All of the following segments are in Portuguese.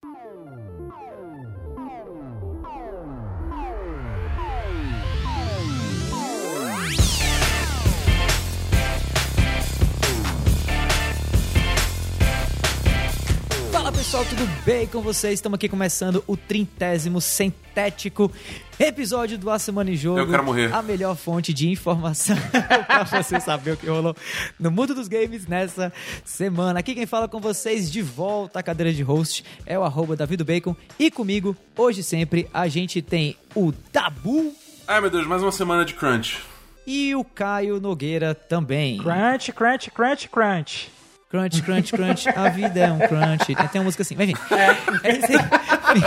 Fala pessoal, tudo bem com vocês? Estamos aqui começando o trintésimo centético episódio do A Semana em Jogo. Eu quero morrer. A melhor fonte de informação pra você saber o que rolou no mundo dos games nessa semana. Aqui quem fala com vocês de volta à cadeira de host é o arroba Davido Bacon. E comigo, hoje sempre, a gente tem o Dabu Ai meu Deus, mais uma semana de crunch. e o Caio Nogueira também. Crunch, crunch, crunch, crunch. Crunch, crunch, crunch, a vida é um crunch. Tem, tem uma música assim, mas enfim. É, isso aí.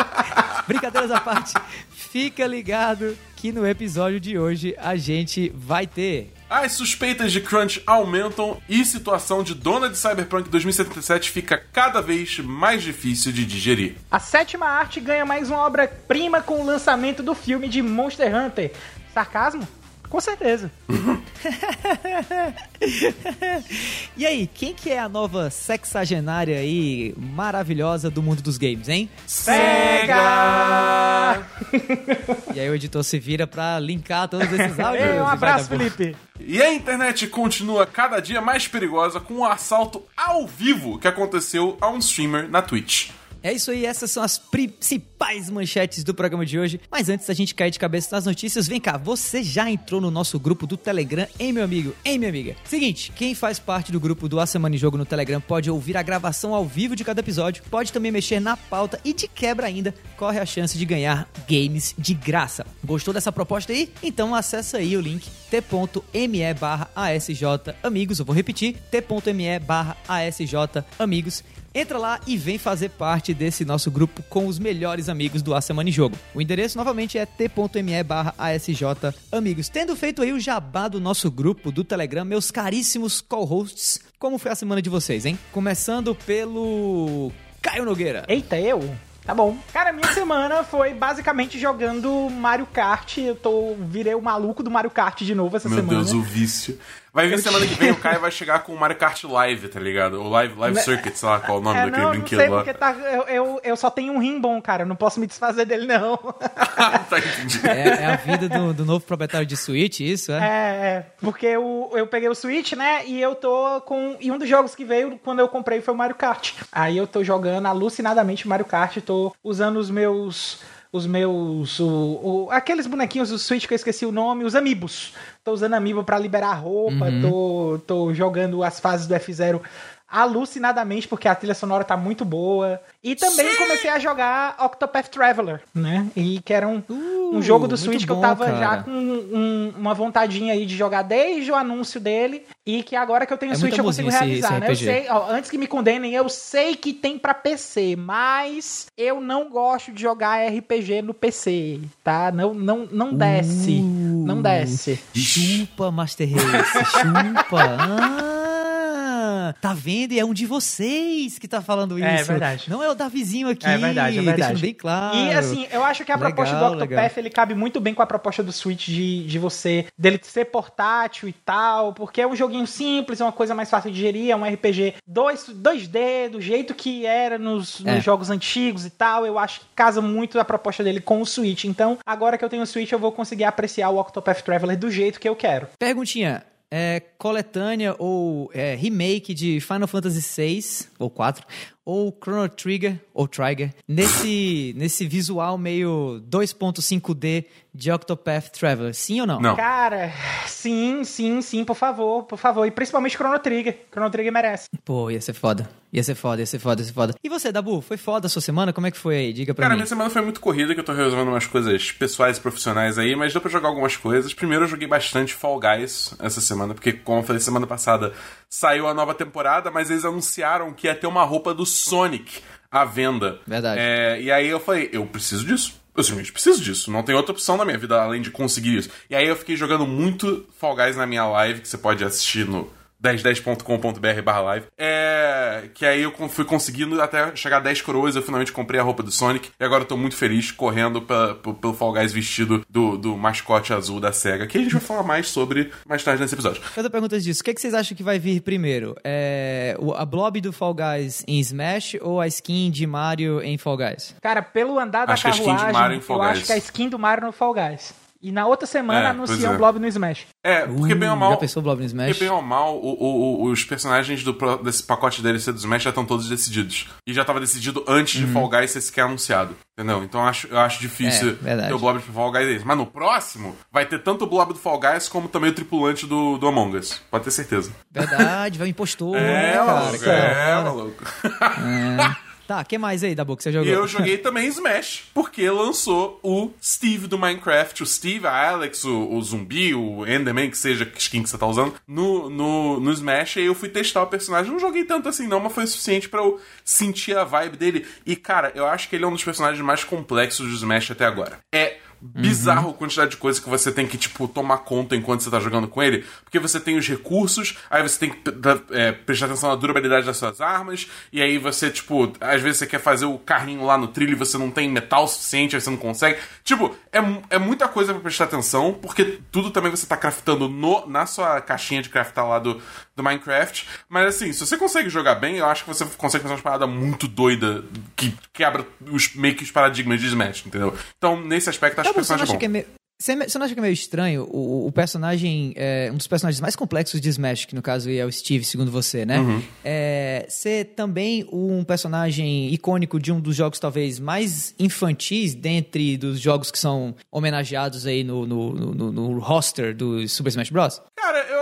Brincadeiras à parte, fica ligado que no episódio de hoje a gente vai ter. As suspeitas de crunch aumentam e situação de dona de Cyberpunk 2077 fica cada vez mais difícil de digerir. A sétima arte ganha mais uma obra-prima com o lançamento do filme de Monster Hunter. Sarcasmo? Com certeza. E aí, quem que é a nova sexagenária aí maravilhosa do mundo dos games, hein? Sega! E aí o editor se vira pra linkar todos esses áudios. Ei, um abraço. Felipe. E a internet continua cada dia mais perigosa com o assalto ao vivo que aconteceu a um streamer na Twitch. É isso aí, essas são as principais manchetes do programa de hoje. Mas antes da gente cair de cabeça nas notícias, vem cá, você já entrou no nosso grupo do Telegram, hein, meu amigo? Hein, minha amiga? Seguinte, quem faz parte do grupo do A Semana em Jogo no Telegram pode ouvir a gravação ao vivo de cada episódio, pode também mexer na pauta e de quebra ainda, corre a chance de ganhar games de graça. Gostou dessa proposta aí? Então acessa aí o link t.me barra ASJ Amigos, eu vou repetir, t.me barra ASJ Amigos. Entra lá e vem fazer parte desse nosso grupo com os melhores amigos do A Semana em Jogo. O endereço novamente é t.me barra ASJ Amigos. Tendo feito aí o jabá do nosso grupo do Telegram, meus caríssimos co-hosts, como foi a semana de vocês, hein? Começando pelo Caio Nogueira. Eita, eu? Tá bom. Cara, minha semana foi basicamente jogando Mario Kart. Eu tô virei o maluco do Mario Kart de novo essa Meu semana. Deus, o vício. Vai ver semana que vem o Caio vai chegar com o Mario Kart Live, tá ligado? O Live, live Circuit, sei lá qual é o nome É, daquele não, não brinquedo sei lá. porque tá, eu, eu, eu só tenho um rim bom, cara. Eu não posso me desfazer dele, não. tá. É, é a vida do, do novo proprietário de Switch, isso, é? É, é, porque eu, eu peguei o Switch, né? E eu tô com. E um dos jogos que veio quando eu comprei foi o Mario Kart. Aí eu tô jogando alucinadamente Mario Kart, tô usando os meus. Os meus. O, o- aqueles bonequinhos do Switch que eu esqueci o nome, os Amiibos. Tô usando Amiibo pra liberar roupa, tô, tô jogando as fases do F0 alucinadamente, porque a trilha sonora tá muito boa. E também comecei a jogar Octopath Traveler, né? E que era um, um Uh, jogo do Switch que eu tava cara. já com um- uma vontadinha aí de jogar desde o anúncio dele. E que agora que eu tenho É o Switch eu consigo esse- realizar, esse né? Eu sei, ó, antes que me condenem, eu sei que tem pra PC, mas eu não gosto de jogar RPG no PC, tá? Não, não, não desce. Uh. Não desce. Chupa, Master Race, chupa. Ah, tá vendo? E é um de vocês que tá falando isso. É verdade. Não é o Davizinho aqui. É verdade, é verdade. Deixando bem claro. E assim, eu acho que a Legal, proposta do Octopath legal. ele cabe muito bem com a proposta do Switch de, de você dele ser portátil e tal, porque é um joguinho simples, é uma coisa mais fácil de gerir, é um RPG 2, 2D, do jeito que era nos, nos É. jogos antigos e tal. Eu acho que casa muito a proposta dele com o Switch. Então, agora que eu tenho o Switch, eu vou conseguir apreciar o Octopath Traveler do jeito que eu quero. Perguntinha. É coletânea ou é, remake de Final Fantasy VI ou 4 ou Chrono Trigger ou Trigger nesse nesse visual meio 2.5D de Octopath Traveler, sim ou não? Não. Cara, sim, sim, sim, por favor, por favor. E principalmente Chrono Trigger. Chrono Trigger merece. Pô, ia ser foda. Ia ser foda, ia ser foda, ia ser foda. E você, Dabu, foi foda a sua semana? Como é que foi aí? Diga pra Cara, mim. minha semana foi muito corrida, que eu tô resolvendo umas coisas pessoais e profissionais aí, mas deu pra jogar algumas coisas. Primeiro, eu joguei bastante Fall Guys essa semana, porque, como eu falei semana passada, saiu a nova temporada, mas eles anunciaram que ia ter uma roupa do Sonic à venda. Verdade. É, e aí eu falei, eu preciso disso. Eu simplesmente preciso disso. Não tem outra opção na minha vida além de conseguir isso. E aí eu fiquei jogando muito Fall Guys na minha live, que você pode assistir no, 1010.com.br barra live. É. Que aí eu fui conseguindo até chegar a 10 coroas, eu finalmente comprei a roupa do Sonic. E agora eu tô muito feliz correndo pra, pra, pelo Fall Guys vestido do, do mascote azul da SEGA. Que a gente vai falar mais sobre mais tarde nesse episódio. Outra pergunta disso: o que, é que vocês acham que vai vir primeiro? É, a blob do Fall Guys em Smash ou a skin de Mario em Fall Guys? Cara, pelo andar da Acho que a skin de carruagem, Mario em Fall eu acho que a skin do Mario no Fall Guys. E na outra semana É, anunciam é. o Blob no Smash. É, porque bem ou mal. Já pensou o blob no Smash? Porque bem ou mal, o- o- o- os personagens do, desse pacote DLC do Smash já estão todos decididos. E já tava decidido antes de Fall Guys ser sequer anunciado. Entendeu? Então eu acho, eu acho difícil É, ter o Blob pro Fall Guys é isso. Mas no próximo, vai ter tanto o Blob do Fall Guys como também o tripulante do, do Among Us. Pode ter certeza. Verdade, vai um impostor, É, né, cara? maluco, é, maluco. Tá, que mais aí, Dabu, que você jogou? eu joguei também Smash, porque lançou o Steve do Minecraft, o Steve, a Alex, o, o zumbi, o Enderman, que seja que skin que você tá usando, no, no, no Smash. E eu fui testar o personagem. Não joguei tanto assim, não, mas foi suficiente pra eu sentir a vibe dele. E, cara, eu acho que ele é um dos personagens mais complexos do Smash até agora. É bizarro a quantidade de coisa que você tem que, tipo, tomar conta enquanto você tá jogando com ele. Porque você tem os recursos, aí você tem que é, prestar atenção na durabilidade das suas armas, e aí você, tipo, às vezes você quer fazer o carrinho lá no trilho e você não tem metal suficiente, aí você não consegue. Tipo, é, é muita coisa pra prestar atenção, porque tudo também você tá craftando no, na sua caixinha de craftar lá do, do Minecraft. Mas assim, se você consegue jogar bem, eu acho que você consegue fazer uma parada muito doida que quebra os, meio que os paradigmas de Smash, entendeu? Então, nesse aspecto, acho Dabu, que o personagem acha é bom. que é meio... Você você não acha que é meio estranho o, o personagem, é, um dos personagens mais complexos de Smash, que no caso é o Steve, segundo você, né? Uhum. É, ser também um personagem icônico de um dos jogos talvez mais infantis dentre dos jogos que são homenageados aí no, no, no, no roster do Super Smash Bros?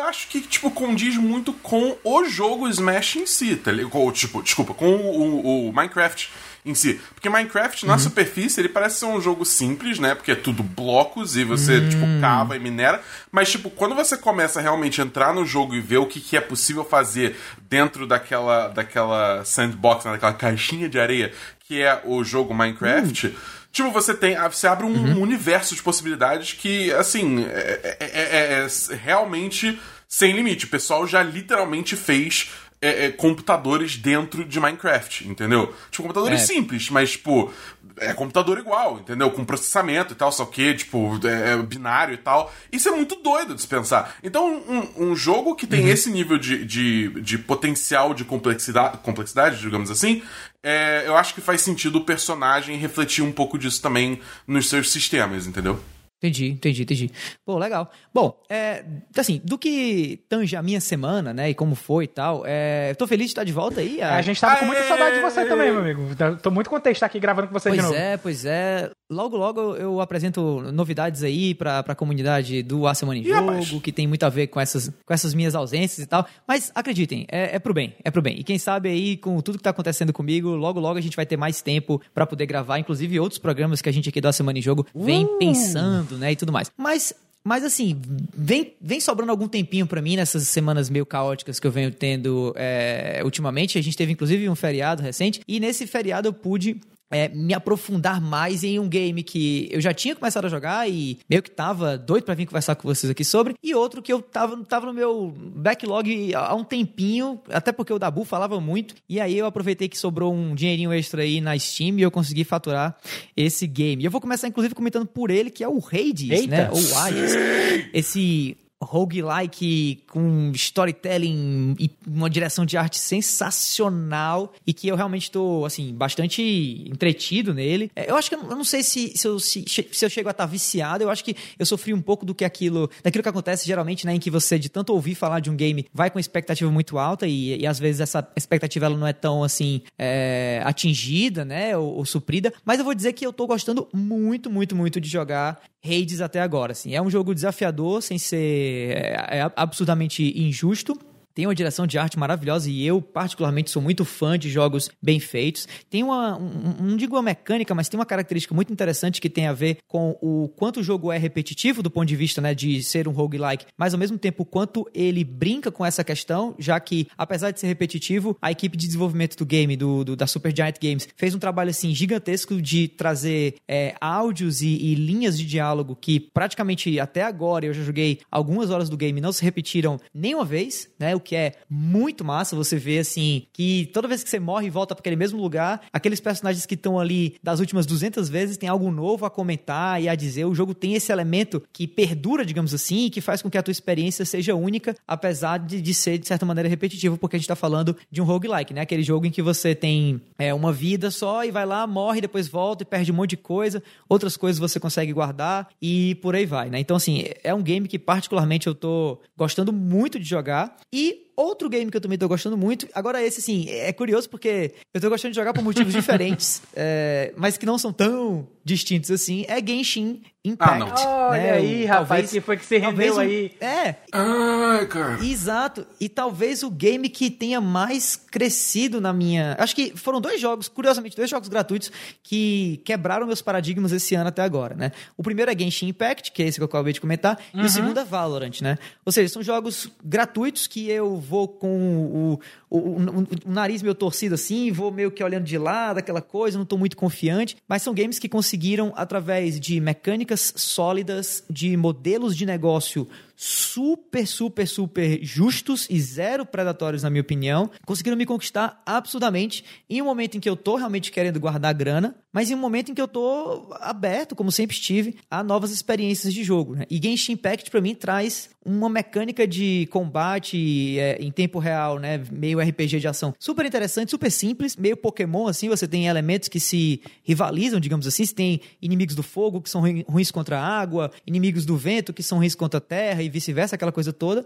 Acho que, tipo, condiz muito com o jogo Smash em si, tá ligado? Ou, Tipo, desculpa, com o, o Minecraft em si. Porque Minecraft, na superfície, ele parece ser um jogo simples, né? Porque é tudo blocos e você, tipo, cava e minera. Mas, tipo, quando você começa a realmente entrar no jogo e ver o que, que é possível fazer dentro daquela, daquela sandbox, né? daquela caixinha de areia que é o jogo Minecraft. Tipo, você tem. Você abre um universo de possibilidades que, assim, é, é- é- é realmente sem limite. O pessoal já literalmente fez é, é, computadores dentro de Minecraft, entendeu? Tipo, computadores É. simples, mas, tipo, é computador igual, entendeu? Com processamento e tal, só que, tipo, é, é binário e tal. Isso é muito doido de se pensar. Então, um, um jogo que tem esse nível de, de, de potencial de complexidade, complexidade, digamos assim, é, eu acho que faz sentido o personagem refletir um pouco disso também nos seus sistemas, entendeu? Entendi, entendi, entendi. Pô, legal. Bom, é, assim, do que tange a minha semana, né, e como foi e tal, é, tô feliz de estar de volta aí. A gente tava com muita Aê! saudade de você também, meu amigo. Tô muito contente de estar aqui gravando com você de Pois novo. é, pois é. Logo, logo eu apresento novidades aí pra, pra comunidade do A Semana em Jogo, que tem muito a ver com essas, com essas minhas ausências e tal. Mas acreditem, é, é pro bem, é pro bem. E quem sabe aí, com tudo que tá acontecendo comigo, logo, logo a gente vai ter mais tempo pra poder gravar, inclusive outros programas que a gente aqui do A Semana em Jogo vem Uh! pensando, né, e tudo mais. Mas mas assim, vem, vem sobrando algum tempinho pra mim nessas semanas meio caóticas que eu venho tendo é, ultimamente. A gente teve inclusive um feriado recente, e nesse feriado eu pude é, me aprofundar mais em um game que eu já tinha começado a jogar e meio que tava doido pra vir conversar com vocês aqui sobre, e outro que eu tava, tava no meu backlog há um tempinho, até porque o Dabu falava muito, e aí eu aproveitei que sobrou um dinheirinho extra aí na Steam e eu consegui faturar esse game. E eu vou começar inclusive comentando por ele, que é o Hades, Eita. né? Ou Hades. Esse roguelike com storytelling e uma direção de arte sensacional e que eu realmente estou, assim, bastante entretido nele. É, Eu acho que eu não sei se, se, eu, se, se eu chego a estar viciado, eu acho que eu sofri um pouco do que aquilo, daquilo que acontece geralmente, né, em que você, de tanto ouvir falar de um game, vai com expectativa muito alta e, e às vezes essa expectativa ela não é tão, assim, é, atingida, né, ou, ou suprida, mas eu vou dizer que eu tô gostando muito, muito, muito de jogar Hades até agora, assim. É um jogo desafiador, sem ser é, é absurdamente injusto. Tem uma direção de arte maravilhosa e eu, particularmente, sou muito fã de jogos bem feitos. Tem uma, um, não digo uma mecânica, mas tem uma característica muito interessante que tem a ver com o quanto o jogo é repetitivo do ponto de vista né, de ser um roguelike, mas ao mesmo tempo quanto ele brinca com essa questão, já que, apesar de ser repetitivo, a equipe de desenvolvimento do game, do, do da Supergiant Games, fez um trabalho assim gigantesco de trazer é, áudios e, e linhas de diálogo que praticamente até agora eu já joguei algumas horas do game não se repetiram nenhuma vez, né? O que é muito massa. Você vê, assim, que toda vez que você morre e volta para aquele mesmo lugar, aqueles personagens que estão ali das últimas 200 vezes tem algo novo a comentar e a dizer. O jogo tem esse elemento que perdura, digamos assim, e que faz com que a tua experiência seja única, apesar de, de ser, de certa maneira, repetitivo, porque a gente tá falando de um roguelike, né? Aquele jogo em que você tem é, uma vida só e vai lá, morre, depois volta e perde um monte de coisa. Outras coisas você consegue guardar e por aí vai, né? Então, assim, é um game que particularmente eu tô gostando muito de jogar e y Outro game que eu também tô gostando muito, agora esse, assim, é curioso porque eu tô gostando de jogar por motivos diferentes, é, mas que não são tão distintos assim, é Genshin Impact. Ah, não. Olha né? aí, rapaz, talvez- que foi que você rendeu aí. É, Ai, cara. Exato. E talvez o game que tenha mais crescido na minha. Acho que foram dois jogos, curiosamente, dois jogos gratuitos que quebraram meus paradigmas esse ano até agora, né? O primeiro é Genshin Impact, que é esse que eu acabei de comentar, e o segundo é Valorant, né? Ou seja, são jogos gratuitos que eu vou com o, o, o- o nariz meio torcido assim, vou meio que olhando de lado, aquela coisa, não tô muito confiante, mas são games que conseguiram, através de mecânicas sólidas, de modelos de negócio super, super, super justos e zero predatórios, na minha opinião, conseguiram me conquistar absurdamente em um momento em que eu tô realmente querendo guardar grana, mas em um momento em que eu tô aberto, como sempre estive, a novas experiências de jogo. Né? E Genshin Impact, pra mim, traz uma mecânica de combate é, em tempo real, né? Meio RPG de ação. Super interessante, super simples, meio Pokémon, assim, você tem elementos que se rivalizam, digamos assim. Você tem inimigos do fogo que são ruins contra a água, inimigos do vento que são ruins contra a terra e vice-versa, aquela coisa toda.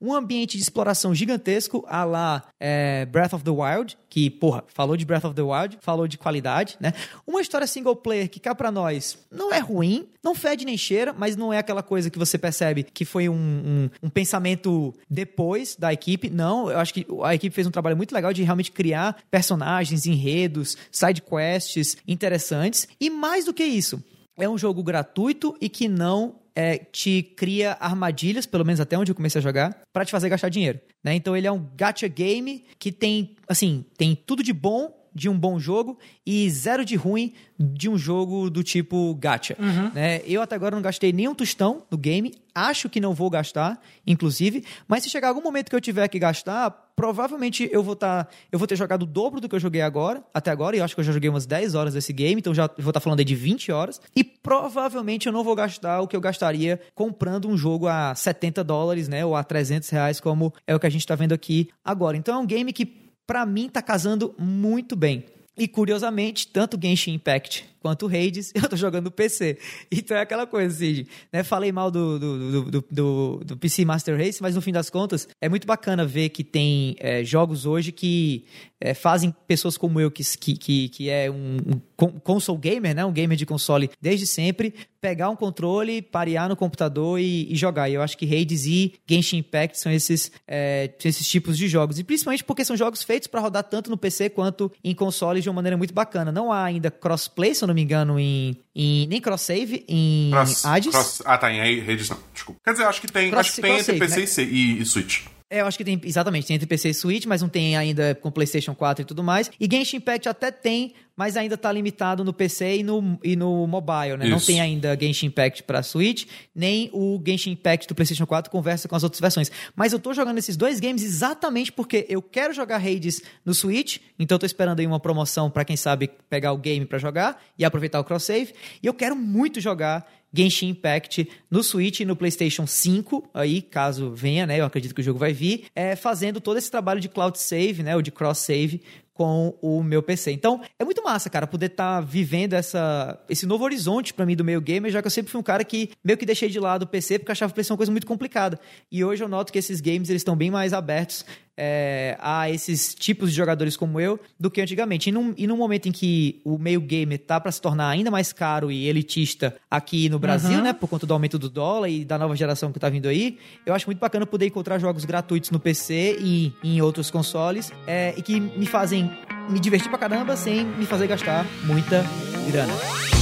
Um ambiente de exploração gigantesco, a lá é, Breath of the Wild, que, porra, falou de Breath of the Wild, falou de qualidade, né? Uma história single player que cá pra nós não é ruim, não fede nem cheira, mas não é aquela coisa que você percebe que foi um, um, um pensamento depois da equipe. Não, eu acho que a equipe fez um trabalho muito legal de realmente criar personagens, enredos, side quests interessantes. E mais do que isso, é um jogo gratuito e que não é, te cria armadilhas, pelo menos até onde eu comecei a jogar, pra te fazer gastar dinheiro. Né? Então ele é um gacha game que tem, assim, tem tudo de bom de um bom jogo e zero de ruim de um jogo do tipo gacha. Né? Eu até agora não gastei nenhum tostão no game, acho que não vou gastar, inclusive, mas se chegar algum momento que eu tiver que gastar, provavelmente eu vou tá, eu vou ter jogado o dobro do que eu joguei agora, até agora, e eu acho que eu já joguei umas 10 horas desse game, então já vou estar falando aí de 20 horas, e provavelmente eu não vou gastar o que eu gastaria comprando um jogo a 70 dólares, né, ou a 300 reais, como é o que a gente tá vendo aqui agora. Então é um game que pra mim tá casando muito bem. E curiosamente, tanto Genshin Impact quanto o Hades, eu tô jogando no PC. Então é aquela coisa, assim, né? Falei mal do, do, do, do, do- PC Master Race, mas no fim das contas, é muito bacana ver que tem é, jogos hoje que é, fazem pessoas como eu, que, que, que, é um, um con- console gamer, né? Um gamer de console desde sempre, pegar um controle, parear no computador e, e jogar. E eu acho que Hades e Genshin Impact são esses, é, esses tipos de jogos. E principalmente porque são jogos feitos para rodar tanto no PC quanto em consoles de uma maneira muito bacana. Não há ainda crossplay, se eu não me engano, em, em nem cross-save em Cross- Hades. cross- ah, tá, em redes não, desculpa. Quer dizer, acho que tem, Cross- acho que tem entre PC né? e, e Switch. É, eu acho que tem, exatamente, tem entre PC e Switch, mas não tem ainda com PlayStation 4 e tudo mais. E Genshin Impact até tem, mas ainda tá limitado no PC e no, e no mobile, né? Não Isso. tem ainda Genshin Impact pra Switch, nem o Genshin Impact do PlayStation 4 conversa com as outras versões. Mas eu tô jogando esses dois games exatamente porque eu quero jogar Hades no Switch, então eu tô esperando aí uma promoção pra quem sabe pegar o game pra jogar e aproveitar o cross-save. E eu quero muito jogar Genshin Impact no Switch e no PlayStation 5, aí caso venha, né? Eu acredito que o jogo vai vir, é, fazendo todo esse trabalho de cloud save, né? Ou de cross save com o meu PC. Então, é muito massa, cara, poder estar vivendo essa, esse novo horizonte pra mim do meio gamer, já que eu sempre fui um cara que meio que deixei de lado o PC porque achava o PC uma coisa muito complicada. E hoje eu noto que esses games eles estão bem mais abertos é, a esses tipos de jogadores como eu do que antigamente. E num, e num momento em que o meio gamer tá para se tornar ainda mais caro e elitista aqui no Brasil, né, por conta do aumento do dólar e da nova geração que tá vindo aí, eu acho muito bacana poder encontrar jogos gratuitos no PC e em outros consoles é, e que me fazem me divertir pra caramba sem me fazer gastar muita grana.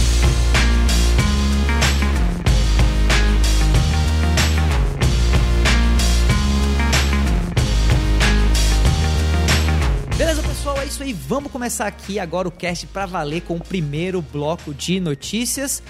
Isso aí. Vamos começar aqui agora o cast pra valer com o primeiro bloco de notícias.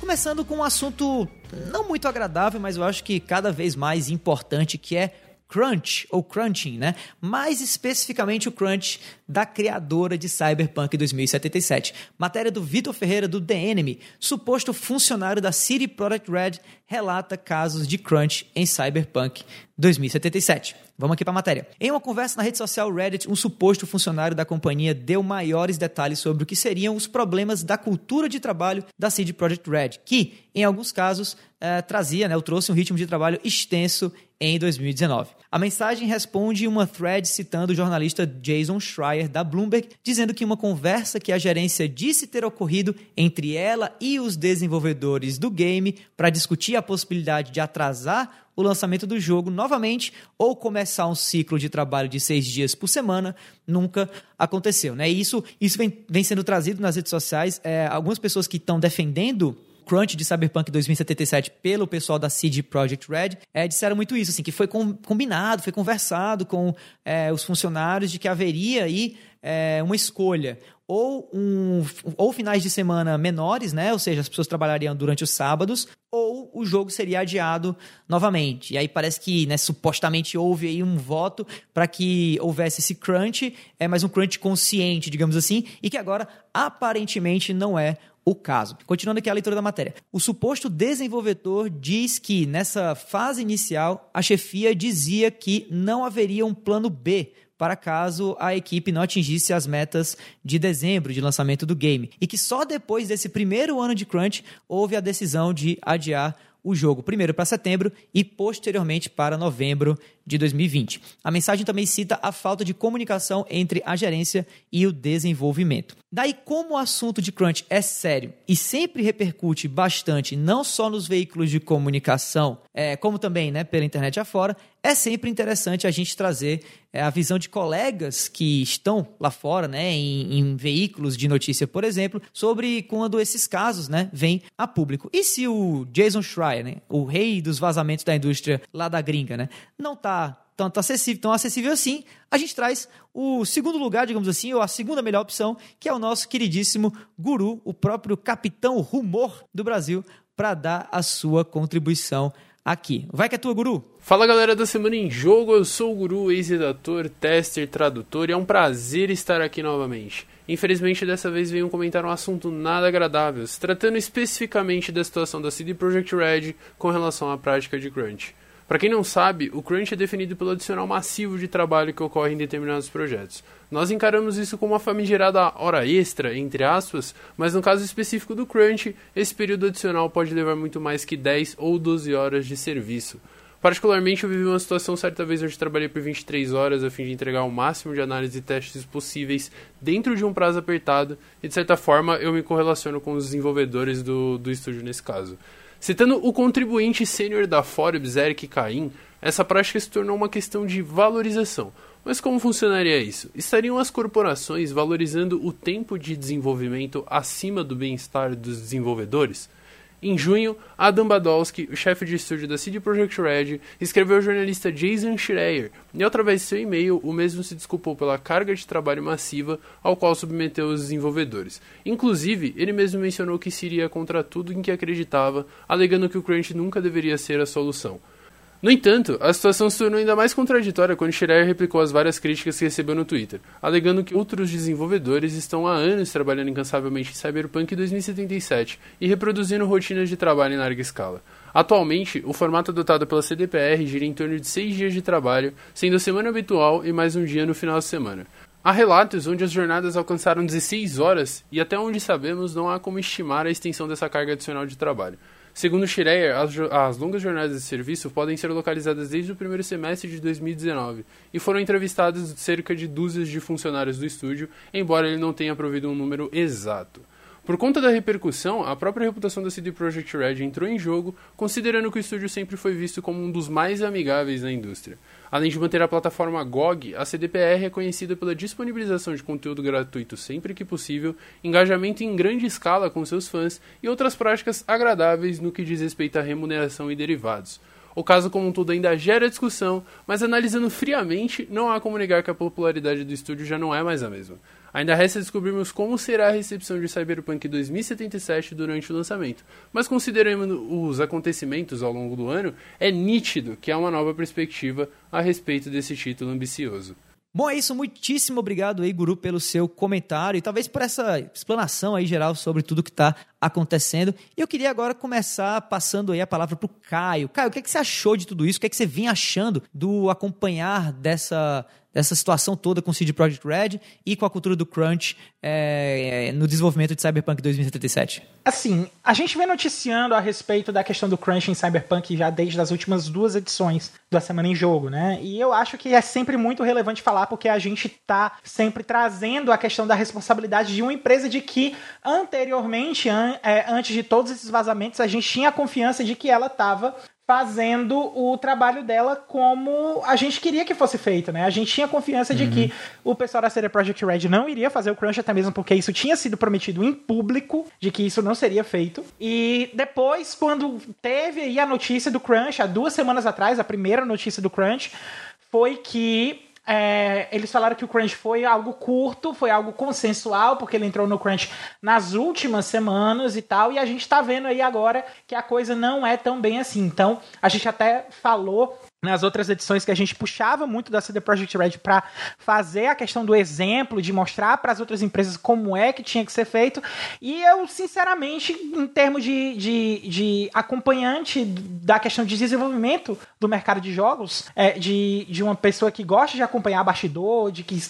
Começando com um assunto não muito agradável, mas eu acho que cada vez mais importante, que é crunch ou crunching, né? Mais especificamente o crunch da criadora de Cyberpunk 2077. Matéria do Vitor Ferreira do The Enemy, suposto funcionário da City Product Red, relata casos de crunch em Cyberpunk 2077. Vamos aqui para a matéria. Em uma conversa na rede social Reddit, um suposto funcionário da companhia deu maiores detalhes sobre o que seriam os problemas da cultura de trabalho da CD Projekt Red, que, em alguns casos, eh, trazia, né, ou trouxe um ritmo de trabalho extenso em 2019. A mensagem responde uma thread citando o jornalista Jason Schreier da Bloomberg, dizendo que uma conversa que a gerência disse ter ocorrido entre ela e os desenvolvedores do game para discutir a possibilidade de atrasar o lançamento do jogo novamente ou começar um ciclo de trabalho de seis dias por semana nunca aconteceu. Né? E isso, isso vem, vem sendo trazido nas redes sociais. É, algumas pessoas que estão defendendo crunch de Cyberpunk 2077 pelo pessoal da CD Projekt Red, é, disseram muito isso, assim, que foi com, combinado, foi conversado com é, os funcionários de que haveria aí é, uma escolha ou, um, ou finais de semana menores, né? Ou seja, as pessoas trabalhariam durante os sábados, ou o jogo seria adiado novamente. E aí parece que, né, supostamente houve aí um voto para que houvesse esse crunch, é mais um crunch consciente, digamos assim, e que agora aparentemente não é o caso. Continuando aqui a leitura da matéria. O suposto desenvolvedor diz que nessa fase inicial a chefia dizia que não haveria um plano B para caso a equipe não atingisse as metas de dezembro de lançamento do game. E que só depois desse primeiro ano de crunch houve a decisão de adiar o jogo, primeiro para setembro e posteriormente para novembro de 2020. A mensagem também cita a falta de comunicação entre a gerência e o desenvolvimento. Daí, como o assunto de crunch é sério e sempre repercute bastante, não só nos veículos de comunicação, é, como também né, pela internet afora, é sempre interessante a gente trazer é, a visão de colegas que estão lá fora, né, em, em, veículos de notícia, por exemplo, sobre quando esses casos né, vêm a público. E se o Jason Schreier, né, o rei dos vazamentos da indústria lá da gringa, né, não está tanto acessível, tão acessível assim, a gente traz o segundo lugar, digamos assim, ou a segunda melhor opção, que é o nosso queridíssimo guru, o próprio capitão rumor do Brasil, para dar a sua contribuição aqui. Vai que é tua, Guru! Fala galera da Semana em Jogo, eu sou o Guru, ex-redator, tester, tradutor e é um prazer estar aqui novamente. Infelizmente dessa vez venho comentar um assunto nada agradável, se tratando especificamente da situação da CD Projekt Red com relação à prática de crunch. Para quem não sabe, o crunch é definido pelo adicional massivo de trabalho que ocorre em determinados projetos. Nós encaramos isso como uma famigerada hora extra, entre aspas, mas no caso específico do crunch, esse período adicional pode levar muito mais que 10 ou 12 horas de serviço. Particularmente, eu vivi uma situação certa vez onde trabalhei por 23 horas a fim de entregar o máximo de análise e testes possíveis dentro de um prazo apertado, e de certa forma eu me correlaciono com os desenvolvedores do, do estúdio nesse caso. Citando o contribuinte sênior da Forbes, Eric Caim, essa prática se tornou uma questão de valorização. Mas como funcionaria isso? Estariam as corporações valorizando o tempo de desenvolvimento acima do bem-estar dos desenvolvedores? Em junho, Adam Badowski, o chefe de estúdio da CD Projekt Red, escreveu ao jornalista Jason Schreier, e através de seu e-mail, o mesmo se desculpou pela carga de trabalho massiva ao qual submeteu os desenvolvedores. Inclusive, ele mesmo mencionou que se iria contra tudo em que acreditava, alegando que o crunch nunca deveria ser a solução. No entanto, a situação se tornou ainda mais contraditória quando Schreier replicou as várias críticas que recebeu no Twitter, alegando que outros desenvolvedores estão há anos trabalhando incansavelmente em Cyberpunk 2077 e reproduzindo rotinas de trabalho em larga escala. Atualmente, o formato adotado pela CDPR gira em torno de seis dias de trabalho, sendo a semana habitual e mais um dia no final de semana. Há relatos onde as jornadas alcançaram 16 horas e, até onde sabemos, não há como estimar a extensão dessa carga adicional de trabalho. Segundo Schreier, as, as, longas jornadas de serviço podem ser localizadas desde o primeiro semestre de 2019 e foram entrevistados cerca de dúzias de funcionários do estúdio, embora ele não tenha provido um número exato. Por conta da repercussão, a própria reputação da CD Projekt Red entrou em jogo, considerando que o estúdio sempre foi visto como um dos mais amigáveis na indústria. Além de manter a plataforma GOG, a CDPR é conhecida pela disponibilização de conteúdo gratuito sempre que possível, engajamento em grande escala com seus fãs e outras práticas agradáveis no que diz respeito à remuneração e derivados. O caso como um todo ainda gera discussão, mas analisando friamente, não há como negar que a popularidade do estúdio já não é mais a mesma. Ainda resta descobrirmos como será a recepção de Cyberpunk 2077 durante o lançamento. Mas considerando os acontecimentos ao longo do ano, é nítido que há uma nova perspectiva a respeito desse título ambicioso. Bom, é isso. Muitíssimo obrigado aí, Guru, pelo seu comentário e talvez por essa explanação aí geral sobre tudo que está acontecendo. E eu queria agora começar passando aí a palavra para o Caio. Caio, o que, é que você achou de tudo isso? O que, é que você vinha achando do acompanhar dessa, dessa situação toda com o CD Projekt Red e com a cultura do crunch é, no desenvolvimento de Cyberpunk 2077? Assim, a gente vem noticiando a respeito da questão do crunch em Cyberpunk já desde as últimas duas edições da Semana em Jogo, né? E eu acho que é sempre muito relevante falar porque a gente tá sempre trazendo a questão da responsabilidade de uma empresa de que anteriormente, an é, antes de todos esses vazamentos, a gente tinha a confiança de que ela estava fazendo o trabalho dela como a gente queria que fosse feito, né? A gente tinha confiança de que o pessoal da CD Projekt Red não iria fazer o crunch até mesmo porque isso tinha sido prometido em público de que isso não seria feito. E depois, quando teve aí a notícia do crunch, há duas semanas atrás, a primeira notícia do crunch foi que é, eles falaram que o crunch foi algo curto, foi algo consensual, porque ele entrou no crunch nas últimas semanas e tal, e a gente tá vendo aí agora que a coisa não é tão bem assim. Então, a gente até falou nas outras edições que a gente puxava muito da CD Projekt Red para fazer a questão do exemplo, de mostrar para as outras empresas como é que tinha que ser feito. E eu, sinceramente, em termos de, de, de acompanhante da questão de desenvolvimento do mercado de jogos, é, de, de uma pessoa que gosta de acompanhar bastidor, de que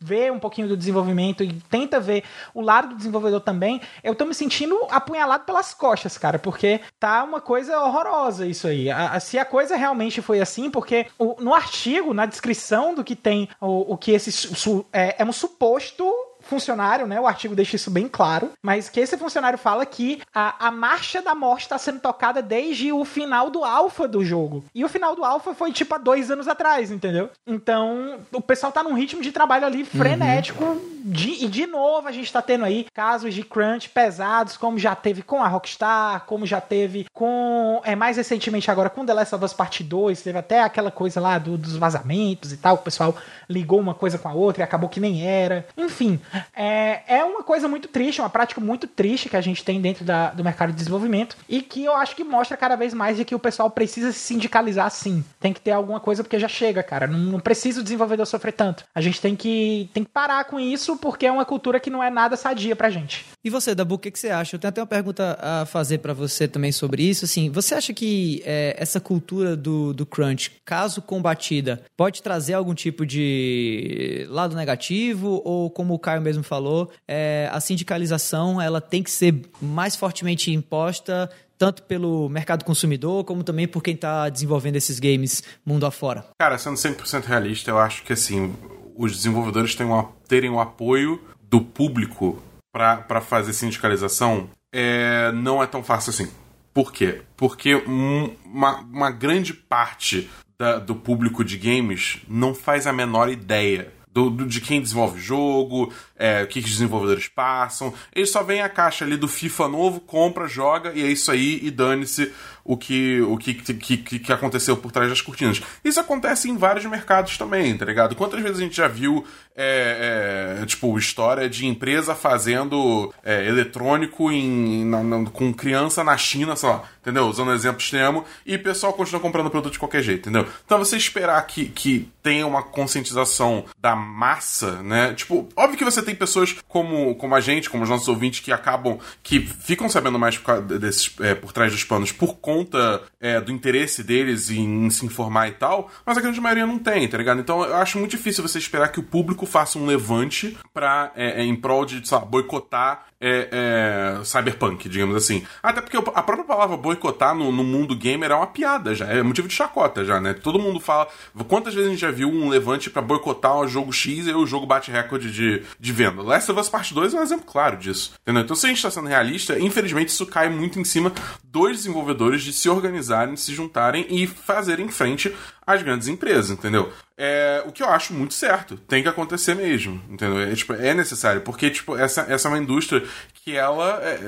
vê um pouquinho do desenvolvimento e tenta ver o lado do desenvolvedor também, eu tô me sentindo apunhalado pelas costas, cara, porque tá uma coisa horrorosa isso aí. A, se a coisa realmente foi assim, assim, porque o, no artigo, na descrição do que tem o, o que esse su, é, é um suposto funcionário, né? O artigo deixa isso bem claro, mas que esse funcionário fala que a, a marcha da morte está sendo tocada desde o final do alfa do jogo. E o final do alfa foi tipo há dois anos atrás, entendeu? Então o pessoal tá num ritmo de trabalho ali frenético. Uhum. De, e de novo a gente tá tendo aí casos de crunch pesados, como já teve com a Rockstar, como já teve com. É, mais recentemente agora com The Last of Us Part 2, teve até aquela coisa lá do, dos vazamentos e tal. O pessoal ligou uma coisa com a outra e acabou que nem era. Enfim, é, é uma coisa muito triste, uma prática muito triste que a gente tem dentro da, do mercado de desenvolvimento e que eu acho que mostra cada vez mais de que o pessoal precisa se sindicalizar sim. Tem que ter alguma coisa porque já chega, cara. Não, não precisa o desenvolvedor sofrer tanto. A gente tem que, tem que parar com isso porque é uma cultura que não é nada sadia pra gente. E você, Dabu, o que, que você acha? Eu tenho até uma pergunta a fazer para você também sobre isso. Assim, você acha que é, essa cultura do, do crunch, caso combatida, pode trazer algum tipo de lado negativo ou como o Caio mesmo falou, é, a sindicalização ela tem que ser mais fortemente imposta tanto pelo mercado consumidor, como também por quem está desenvolvendo esses games mundo afora? Cara, sendo 100% realista, eu acho que assim, os desenvolvedores têm um, terem o apoio do público para fazer sindicalização é, não é tão fácil assim. Por quê? Porque uma, uma grande parte da, do público de games não faz a menor ideia do, do, de quem desenvolve o jogo, é, o que, que os desenvolvedores passam. Eles só vêm a caixa ali do FIFA novo, compra, joga e é isso aí e dane-se o que o que, que, que, aconteceu por trás das cortinas. Isso acontece em vários mercados também, tá ligado? Quantas vezes a gente já viu, é, é, tipo, história de empresa fazendo é, eletrônico em, na, na, com criança na China, sei lá, entendeu? Usando um exemplo extremo, e o pessoal continua comprando produto de qualquer jeito, entendeu? Então você esperar que, que tenha uma conscientização da massa, né? Tipo, óbvio que você tem pessoas como, como a gente, como os nossos ouvintes, que acabam, que ficam sabendo mais por, desses, é, por trás dos panos por conta conta é, do interesse deles em, se informar e tal, mas a grande maioria não tem, tá ligado? Então eu acho muito difícil você esperar que o público faça um levante pra, é, é em prol de, sei boicotar é, é, cyberpunk, digamos assim. Até porque a própria palavra boicotar no, no, mundo gamer é uma piada já, é motivo de chacota já, né? Todo mundo fala. Quantas vezes a gente já viu um levante para boicotar o jogo X e o jogo bate recorde de, de venda? Last of Us Part 2 é um exemplo claro disso, entendeu? Então, se a gente tá sendo realista, infelizmente isso cai muito em cima dos desenvolvedores de se organizarem, se juntarem e fazerem frente às grandes empresas, entendeu? É, o que eu acho muito certo. Tem que acontecer mesmo, entendeu? É, tipo, é necessário, porque tipo, essa, essa é uma indústria que ela é,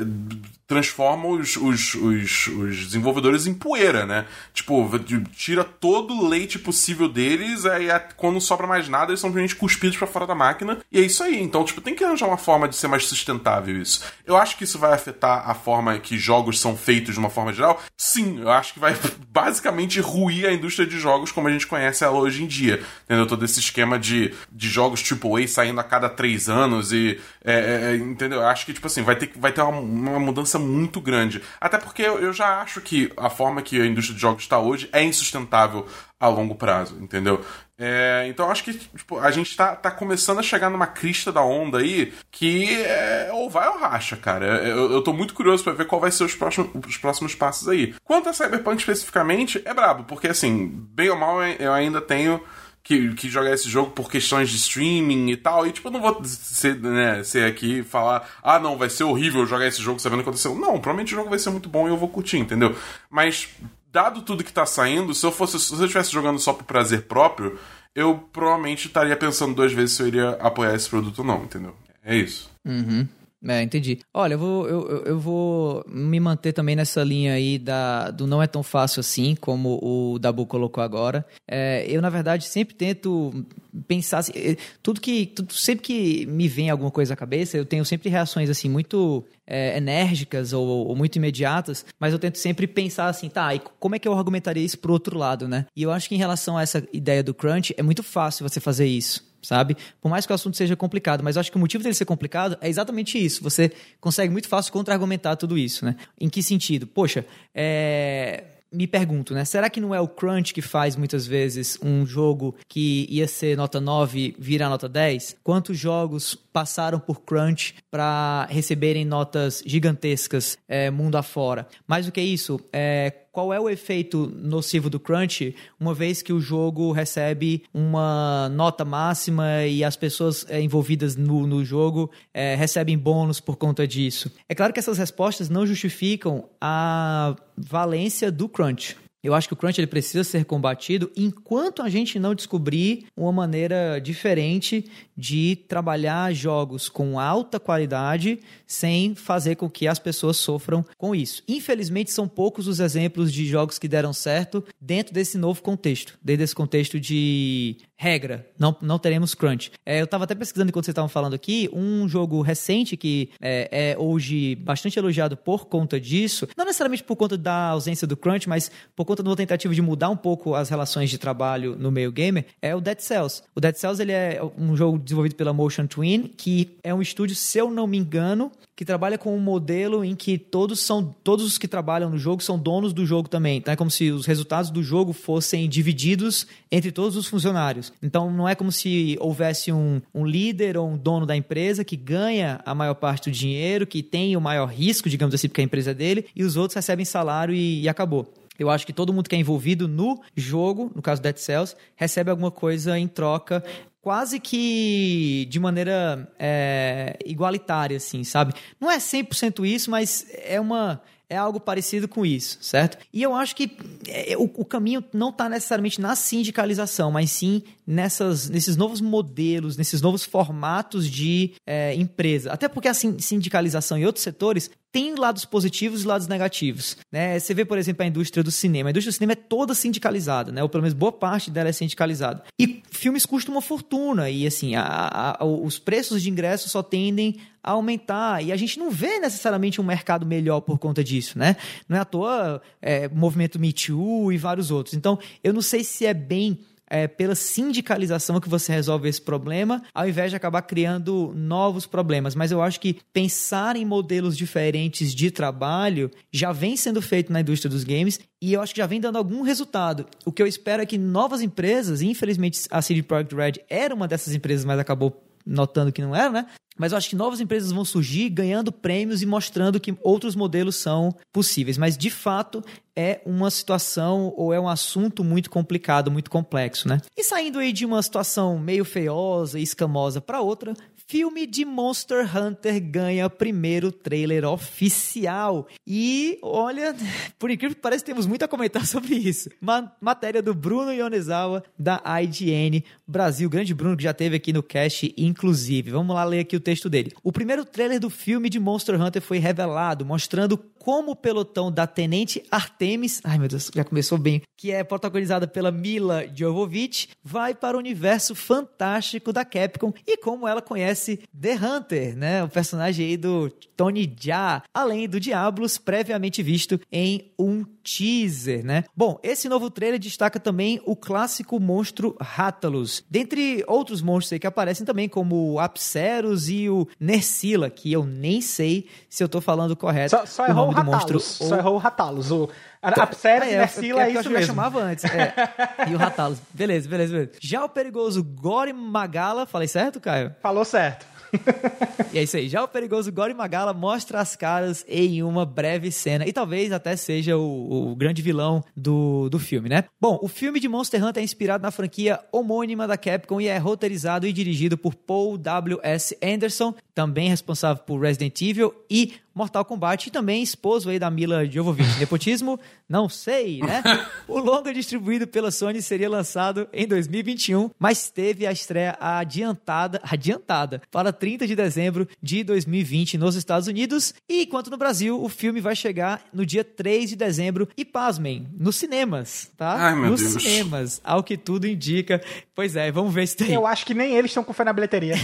transforma os, os, os, os, desenvolvedores em poeira, né? Tipo, tira todo o leite possível deles, aí quando sobra mais nada, eles são simplesmente cuspidos para fora da máquina, e é isso aí. Então, tipo, tem que arranjar uma forma de ser mais sustentável isso. Eu acho que isso vai afetar a forma que jogos são feitos de uma forma geral. Sim, eu acho que vai basicamente ruir a indústria de jogos como a gente conhece ela hoje em dia. Entendeu? Todo esse esquema de, de jogos AAA saindo a cada três anos e. É, é, é entendeu? Eu acho que, tipo assim, vai ter, vai ter uma, uma mudança muito grande. Até porque eu, eu já acho que a forma que a indústria de jogos está hoje é insustentável a longo prazo, entendeu? É, então acho que tipo, a gente tá, tá começando a chegar numa crista da onda aí que é, ou vai ou racha, cara. Eu, eu tô muito curioso para ver qual vai ser os próximos, os próximos passos aí. Quanto a Cyberpunk especificamente, é brabo, porque assim, bem ou mal eu ainda tenho que, que jogar esse jogo por questões de streaming e tal. E, tipo, eu não vou ser, né, ser aqui e falar, ah, não, vai ser horrível jogar esse jogo sabendo o que aconteceu. Não, provavelmente o jogo vai ser muito bom e eu vou curtir, entendeu? Mas, dado tudo que tá saindo, se eu fosse, se eu estivesse jogando só por prazer próprio, eu provavelmente estaria pensando duas vezes se eu iria apoiar esse produto ou não, entendeu? É isso. Uhum. É, entendi. Olha, eu vou, eu, eu vou me manter também nessa linha aí da, do não é tão fácil assim, como o Dabu colocou agora. É, eu, na verdade, sempre tento pensar assim, eh, tudo que tudo, sempre que me vem alguma coisa à cabeça eu tenho sempre reações assim muito é, enérgicas ou, ou, muito imediatas mas eu tento sempre pensar assim tá e como é que eu argumentaria isso pro outro lado né e eu acho que em relação a essa ideia do crunch é muito fácil você fazer isso sabe? Por mais que o assunto seja complicado, mas eu acho que o motivo dele ser complicado é exatamente isso. Você consegue muito fácil contra-argumentar tudo isso, né? Em que sentido? Poxa, é me pergunto, né? Será que não é o crunch que faz muitas vezes um jogo que ia ser nota 9 virar nota 10? Quantos jogos passaram por crunch para receberem notas gigantescas é, mundo afora? Mais do que isso, é, qual é o efeito nocivo do crunch, uma vez que o jogo recebe uma nota máxima e as pessoas é, envolvidas no, no jogo é, recebem bônus por conta disso. É claro que essas respostas não justificam a valência do crunch. Eu acho que o crunch ele precisa ser combatido enquanto a gente não descobrir uma maneira diferente de trabalhar jogos com alta qualidade sem fazer com que as pessoas sofram com isso. Infelizmente, são poucos os exemplos de jogos que deram certo dentro desse novo contexto, dentro desse contexto de regra, não, não teremos crunch. É, eu estava até pesquisando enquanto vocês estavam falando aqui, um jogo recente que é, é, hoje bastante elogiado por conta disso, não necessariamente por conta da ausência do crunch, mas por conta de uma tentativa de mudar um pouco as relações de trabalho no meio gamer, é o Dead Cells. O Dead Cells ele é um jogo desenvolvido pela Motion Twin, que é um estúdio, se eu não me engano, que trabalha com um modelo em que todos são todos os que trabalham no jogo são donos do jogo também. Então é como se os resultados do jogo fossem divididos entre todos os funcionários. Então não é como se houvesse um, um líder ou um dono da empresa que ganha a maior parte do dinheiro, que tem o maior risco, digamos assim, porque a empresa é dele, e os outros recebem salário e, e acabou. Eu acho que todo mundo que é envolvido no jogo, no caso do Dead Cells, recebe alguma coisa em troca quase que de maneira é, igualitária, assim, sabe? Não é 100% isso, mas é uma é algo parecido com isso, certo? E eu acho que é, o, o caminho não está necessariamente na sindicalização, mas sim nessas, nesses novos modelos, nesses novos formatos de é, empresa. Até porque a sindicalização em outros setores tem lados positivos e lados negativos. Né? Você vê, por exemplo, a indústria do cinema. A indústria do cinema é toda sindicalizada, né? ou pelo menos boa parte dela é sindicalizada. E filmes custam uma fortuna, e assim, a, a, os preços de ingressos só tendem a aumentar. E a gente não vê necessariamente um mercado melhor por conta disso, né? Não é à toa é, movimento Me Too e vários outros. Então, eu não sei se é bem é, pela sindicalização que você resolve esse problema, ao invés de acabar criando novos problemas. Mas eu acho que pensar em modelos diferentes de trabalho já vem sendo feito na indústria dos games e eu acho que já vem dando algum resultado. O que eu espero é que novas empresas, infelizmente a CD Projekt Red era uma dessas empresas, mas acabou notando que não era, né? Mas eu acho que novas empresas vão surgir ganhando prêmios e mostrando que outros modelos são possíveis. Mas, de fato, é uma situação ou é um assunto muito complicado, muito complexo, né? E saindo aí de uma situação meio feiosa e escamosa para outra, Filme de Monster Hunter ganha primeiro trailer oficial. E olha, por incrível que pareça, temos muito a comentar sobre isso. Ma matéria do Bruno Yonezawa, da IGN Brasil. Grande Bruno, que já teve aqui no cast, inclusive. Vamos lá ler aqui o texto dele. O primeiro trailer do filme de Monster Hunter foi revelado, mostrando como o pelotão da Tenente Artemis, ai meu Deus, já começou bem, que é protagonizada pela Mila Jovovich, vai para o universo fantástico da Capcom e como ela conhece The Hunter, né? O personagem aí do Tony Jaa, além do Diablos previamente visto em um teaser, né? Bom, esse novo trailer destaca também o clássico monstro Rathalos, dentre outros monstros aí que aparecem também, como o Apseros e o Nersila, que eu nem sei se eu tô falando correto. Só, só errou o Ratalos. Só ou... errou o Ratalos. O Apseros ah, é, e Nersila é, é, é isso mesmo. chamava antes. É. e o Ratalos. Beleza, beleza, beleza. Já o perigoso Gore Magala, falei certo, Caio? Falou certo. e é isso aí. Já o perigoso Gore Magala mostra as caras em uma breve cena. E talvez até seja o, o, grande vilão do, do filme, né? Bom, o filme de Monster Hunter é inspirado na franquia homônima da Capcom e é roteirizado e dirigido por Paul W.S. Anderson, também responsável por Resident Evil e Mortal Kombat e também esposo aí da Mila Jovovich. Nepotismo? Não sei, né? O longa distribuído pela Sony seria lançado em 2021, mas teve a estreia adiantada, adiantada para 30 de dezembro de 2020 nos Estados Unidos, e enquanto no Brasil o filme vai chegar no dia 3 de dezembro e pasmem, nos cinemas, tá? Ai, meu nos Deus. cinemas, ao que tudo indica. Pois é, vamos ver se tem. Eu acho que nem eles estão com fé na bilheteria.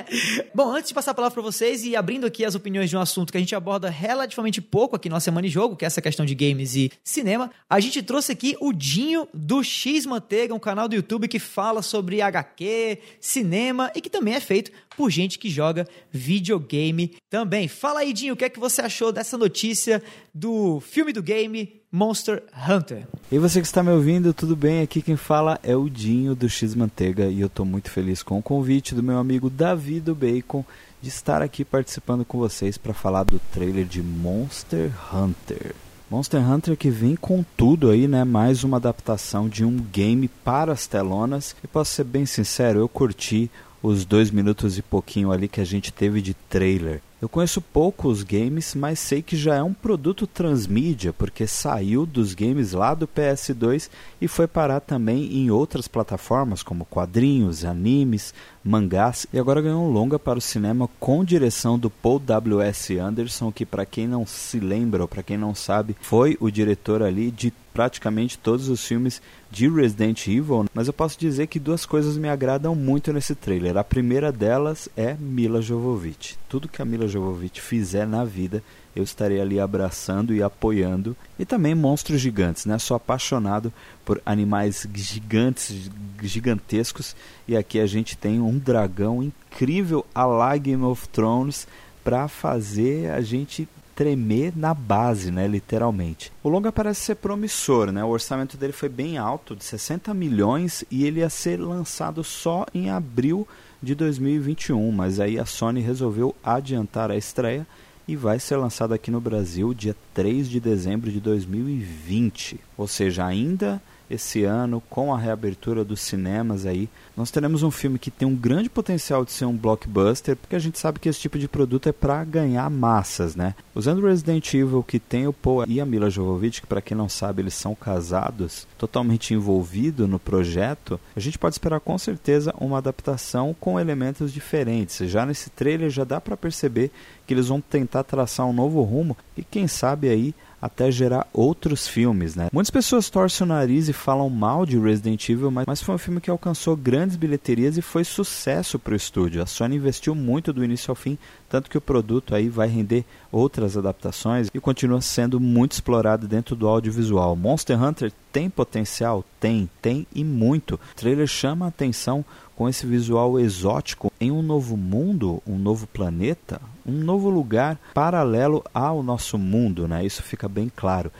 Bom, antes de passar a palavra para vocês e abrindo aqui as opiniões de um assunto que a gente gente aborda relativamente pouco aqui na Semana de Jogo, que é essa questão de games e cinema, a gente trouxe aqui o Dinho do X Manteiga, um canal do YouTube que fala sobre HQ, cinema e que também é feito por gente que joga videogame também. Fala aí, Dinho, o que é que você achou dessa notícia do filme do game Monster Hunter? E você que está me ouvindo, tudo bem? Aqui quem fala é o Dinho do X Manteiga e eu estou muito feliz com o convite do meu amigo Davi do Bacon de estar aqui participando com vocês para falar do trailer de Monster Hunter. Monster Hunter que vem com tudo aí, né? Mais uma adaptação de um game para as telonas. E posso ser bem sincero, eu curti os dois minutos e pouquinho ali que a gente teve de trailer. Eu conheço pouco os games, mas sei que já é um produto transmídia, porque saiu dos games lá do PS2 e foi parar também em outras plataformas, como quadrinhos, animes, mangás, e agora ganhou um longa para o cinema com direção do Paul W.S. Anderson, que para quem não se lembra ou para quem não sabe, foi o diretor ali de praticamente todos os filmes de Resident Evil, mas eu posso dizer que duas coisas me agradam muito nesse trailer. A primeira delas é Mila Jovovich. Tudo que a Mila Jovovich fizer na vida, eu estarei ali abraçando e apoiando. E também monstros gigantes, né? Sou apaixonado por animais gigantes, gigantescos. E aqui a gente tem um dragão incrível a Game of Thrones para fazer a gente tremer na base, né, literalmente. O longa parece ser promissor, né? O orçamento dele foi bem alto, de 60 milhões, e ele ia ser lançado só em abril de 2021, mas aí a Sony resolveu adiantar a estreia e vai ser lançado aqui no Brasil dia 3 de dezembro de 2020. Ou seja, ainda esse ano, com a reabertura dos cinemas aí, nós teremos um filme que tem um grande potencial de ser um blockbuster, porque a gente sabe que esse tipo de produto é para ganhar massas, né? Usando Resident Evil, que tem o Paul e a Mila Jovovich, que para quem não sabe, eles são casados, totalmente envolvido no projeto, a gente pode esperar com certeza uma adaptação com elementos diferentes. Já nesse trailer já dá para perceber que eles vão tentar traçar um novo rumo e quem sabe aí até gerar outros filmes, né? Muitas pessoas torcem o nariz e falam mal de Resident Evil, mas, mas foi um filme que alcançou grandes bilheterias e foi sucesso para o estúdio. A Sony investiu muito do início ao fim, tanto que o produto aí vai render outras adaptações e continua sendo muito explorado dentro do audiovisual. Monster Hunter tem potencial? Tem, tem e muito. O trailer chama a atenção com esse visual exótico em um novo mundo, um novo planeta, um novo lugar paralelo ao nosso mundo, né? Isso fica bem claro.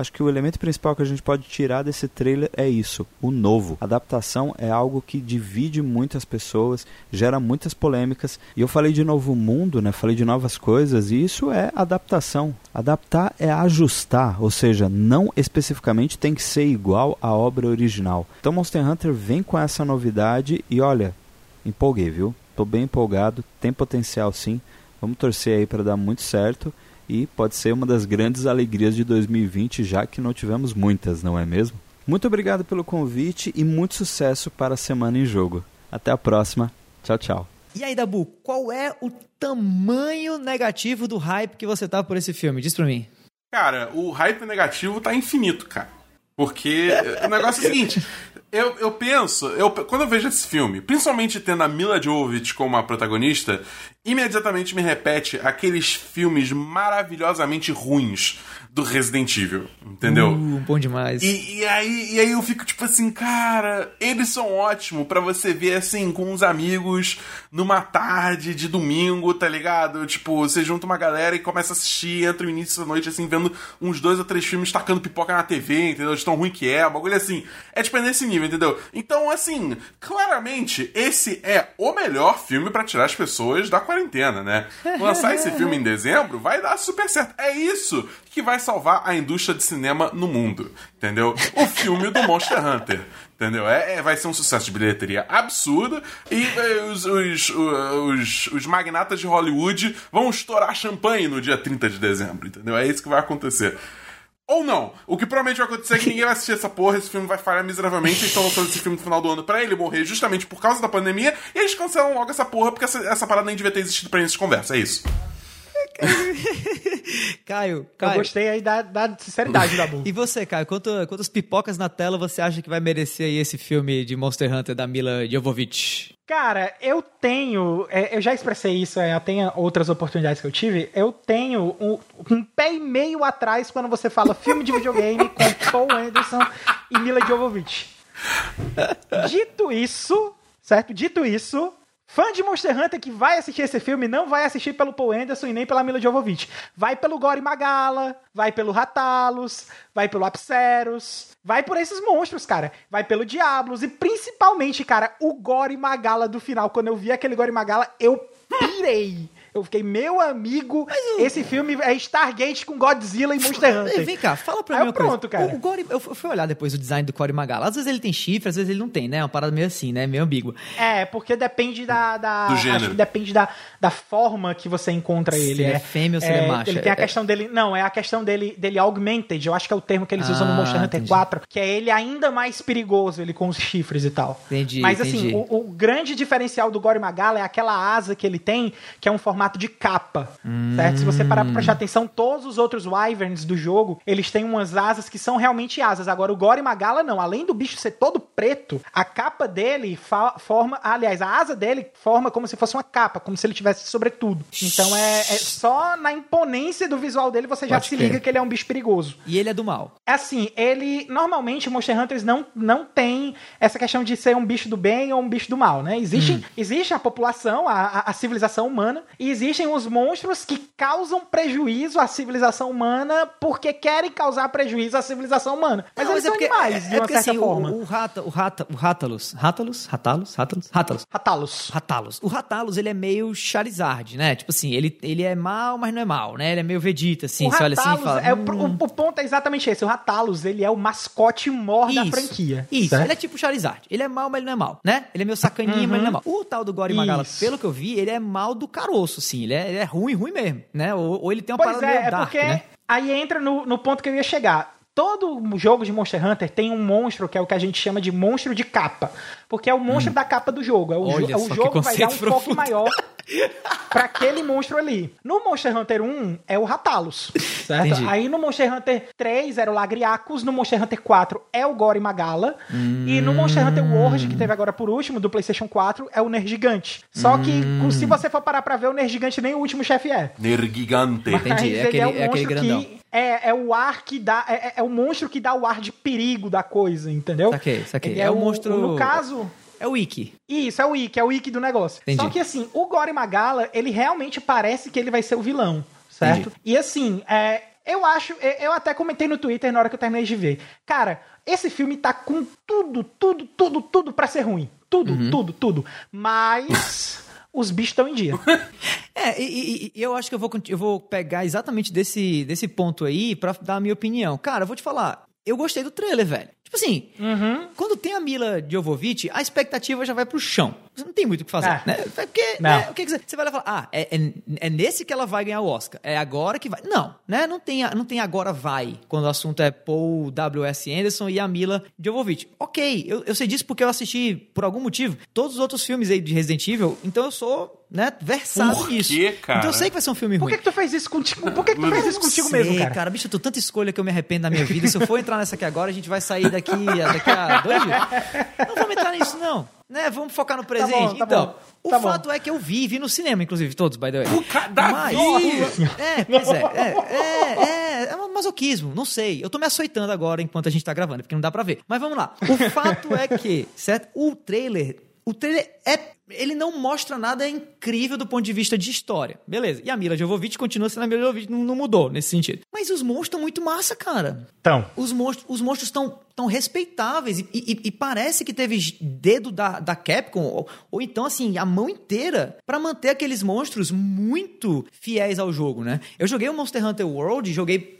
Acho que o elemento principal que a gente pode tirar desse trailer é isso, o novo. adaptação é algo que divide muitas pessoas, gera muitas polêmicas. E eu falei de novo mundo, né? Falei de novas coisas, e isso é adaptação. Adaptar é ajustar, ou seja, não especificamente tem que ser igual à obra original. Então Monster Hunter vem com essa novidade e olha, empolguei, viu? Tô bem empolgado, tem potencial sim. Vamos torcer aí para dar muito certo e pode ser uma das grandes alegrias de 2020, já que não tivemos muitas, não é mesmo? Muito obrigado pelo convite e muito sucesso para a semana em jogo. Até a próxima. Tchau, tchau. E aí, Dabu, qual é o tamanho negativo do hype que você tá por esse filme? Diz pra mim. Cara, o hype negativo tá infinito, cara. Porque o negócio é o seguinte, eu, eu penso, eu, quando eu vejo esse filme, principalmente tendo a Mila Jovovich como a protagonista, imediatamente me repete aqueles filmes maravilhosamente ruins do Resident Evil, entendeu? Uh, bom demais. E, e, aí, e aí eu fico tipo assim, cara, eles são ótimos para você ver assim com uns amigos numa tarde de domingo, tá ligado? Tipo, você junta uma galera e começa a assistir, entra no início da noite assim, vendo uns dois ou três filmes tacando pipoca na TV, entendeu? De tão ruim que é, bagulho assim. É tipo é nesse nível, entendeu? Então, assim, claramente, esse é o melhor filme para tirar as pessoas da quarentena, né? Lançar esse filme em dezembro vai dar super certo. É isso que vai salvar a indústria de cinema no mundo, entendeu? O filme do Monster Hunter. Entendeu? É, é, vai ser um sucesso de bilheteria absurdo e é, os, os, os, os, magnatas de Hollywood vão estourar champanhe no dia 30 de dezembro, entendeu? É isso que vai acontecer. Ou não. O que provavelmente vai acontecer é que ninguém vai assistir essa porra, esse filme vai falhar miseravelmente, eles estão lançando esse filme no final do ano pra ele morrer justamente por causa da pandemia, e eles cancelam logo essa porra, porque essa, essa parada nem devia ter existido pra gente conversa. É isso. Caio, Caio. Eu gostei aí da, da sinceridade da. E você, Caio, quanto, quantas pipocas na tela você acha que vai merecer aí esse filme de Monster Hunter da Mila Jovovich? Cara, eu tenho. É, eu já expressei isso, é, tem outras oportunidades que eu tive. Eu tenho um, um, pé e meio atrás quando você fala filme de videogame com Paul Anderson e Mila Jovovich. Dito isso, certo? Dito isso, Fã de Monster Hunter que vai assistir esse filme não vai assistir pelo Paul Anderson e nem pela Mila Jovovich. Vai pelo Gore Magala, vai pelo Ratalos, vai pelo Apseros, vai por esses monstros, cara. Vai pelo Diablos e principalmente, cara, o Gore Magala do final. Quando eu vi aquele Gore Magala, eu pirei. Eu fiquei, meu amigo, eu... esse filme é Stargate com Godzilla e Monster Hunter. Vem cá, fala pra Aí mim uma pronto, coisa. cara. O, o Gore, eu fui olhar depois o design do Corey Magala. Às vezes ele tem chifre, às vezes ele não tem, né? É uma parada meio assim, né? Meio ambígua. É, porque depende da... da do gênero. Acho que depende da, da forma que você encontra ele. Se ele é fêmea ou se ele é macho. Ele tem a É- questão dele... Não, é a questão dele, dele augmented. Eu acho que é o termo que eles usam no Ah, Monster Hunter entendi. 4. Que é ele ainda mais perigoso, ele com os chifres e tal. Entendi, Mas assim, entendi. o, o grande diferencial do Gore Magala é aquela asa que ele tem, que é um formato de capa. Certo? Se você parar pra prestar atenção, todos os outros Wyverns do jogo, eles têm umas asas que são realmente asas. Agora, o Gore Magala não. Além do bicho ser todo preto, a capa dele forma. Aliás, a asa dele forma como se fosse uma capa, como se ele tivesse sobretudo. Então é, é só na imponência do visual dele você já Pode se crer. liga que ele é um bicho perigoso. E ele é do mal. Assim, ele. Normalmente, Monster Hunters não, não tem essa questão de ser um bicho do bem ou um bicho do mal, né? Existe, existe a população, a, a- a civilização humana, e existem os monstros que causam prejuízo à civilização humana porque querem causar prejuízo à civilização humana. Mas Não, eles são animais, de uma porque, certa assim, forma. O, o, rata, o, rata, o Rátalos. Rátalos? Rátalos? Rátalos? Rátalos. Ratalos. Ratalos. O Ratalos, ele é meio Charizard, né? Tipo assim, ele, ele é mal, mas não é mal, né? Ele é meio Vegeta, assim. o você olha assim e fala... é o, "Hum, o, o ponto é exatamente esse. O Ratalos, ele é o mascote mor da franquia. Isso, certo? ele é tipo Charizard. Ele é mal, mas ele não é mal, né? Ele é meio sacaninha, mas ele não é mal. O tal do Gore Magala, pelo que eu vi, ele é mal do caroço, assim. Ele é, ele é ruim, ruim mesmo, né? Ou, ou ele tem uma Pois parada é, é dark, porque né? aí entra no, no ponto que eu ia chegar. Todo jogo de Monster Hunter tem um monstro que é o que a gente chama de monstro de capa. Porque é o monstro da capa do jogo. É o, jo- Olha o só que jogo vai dar um conceito foco profundo. maior pra aquele monstro ali. No Monster Hunter 1 é o Ratalos, certo? Entendi. Aí no Monster Hunter 3 era o Lagriacus, no Monster Hunter 4 é o Gore Magala e no Monster Hunter World, que teve agora por último, do PlayStation 4, é o Nergigante. Só que Hum. se você for parar pra ver, o Nergigante nem o último chefe é. Nergigante. Entendi, Mas é ele aquele- é, um é aquele monstro grandão. que é, é o ar que dá. É, é- é o monstro que dá o ar de perigo da coisa, entendeu? Saquei, saquei. Ele É o monstro- No caso. É o Wiki. Isso, é o Wiki, é o Wiki do negócio. Entendi. Só que assim, o Gore Magala, ele realmente parece que ele vai ser o vilão, certo? Entendi. E assim, é, eu acho, eu eu até comentei no Twitter na hora que eu terminei de ver. Cara, esse filme tá com tudo, tudo, tudo, tudo pra ser ruim. Tudo, Uhum. tudo, tudo. Mas os bichos estão em dia. É, e, e- eu acho que eu vou, eu vou pegar exatamente desse, desse ponto aí pra dar a minha opinião. Cara, eu vou te falar, eu gostei do trailer, velho. Tipo assim, Uhum. quando tem a Mila Jovovich, a expectativa já vai pro chão. não tem muito o que fazer, Ah. né? Porque, Não. né, o que que você, você vai lá falar, ah, é, é, é nesse que ela vai ganhar o Oscar, é agora que vai. Não, né? Não tem, não tem agora vai, quando o assunto é Paul W.S. Anderson e a Mila Jovovich. Ok, eu, eu sei disso porque eu assisti, por algum motivo, todos os outros filmes aí de Resident Evil, então eu sou, né, versado Por nisso. quê, cara? Então eu sei que vai ser um filme Por ruim. que, que tu fez isso contigo? Por que, que tu fez isso contigo sei, mesmo, cara? bicho, eu tenho tanta escolha que eu me arrependo da minha vida. Se eu for entrar nessa aqui agora, a gente vai sair daqui, daqui a dois dias. Não vamos entrar nisso, não. Né? Vamos focar no presente. bom, tá então, bom, o tá bom. fato é que eu vi, vi no cinema, inclusive, todos, by the way. O ca- Davi! É, pois é, é, é, é, é um masoquismo, não sei. Eu tô me açoitando agora enquanto a gente tá gravando, porque não dá pra ver. Mas vamos lá. O fato é que, certo? O trailer, o trailer é ele não mostra nada incrível do ponto de vista de história. Beleza. E a Mila Jovovich continua sendo a Mila Jovovich, não, não mudou nesse sentido. Mas os monstros estão muito massa, cara. Então, Os monstros os monstros estão tão respeitáveis e, e- e parece que teve dedo da, da Capcom ou, ou então assim a mão inteira pra manter aqueles monstros muito fiéis ao jogo, né? Eu joguei o Monster Hunter World, joguei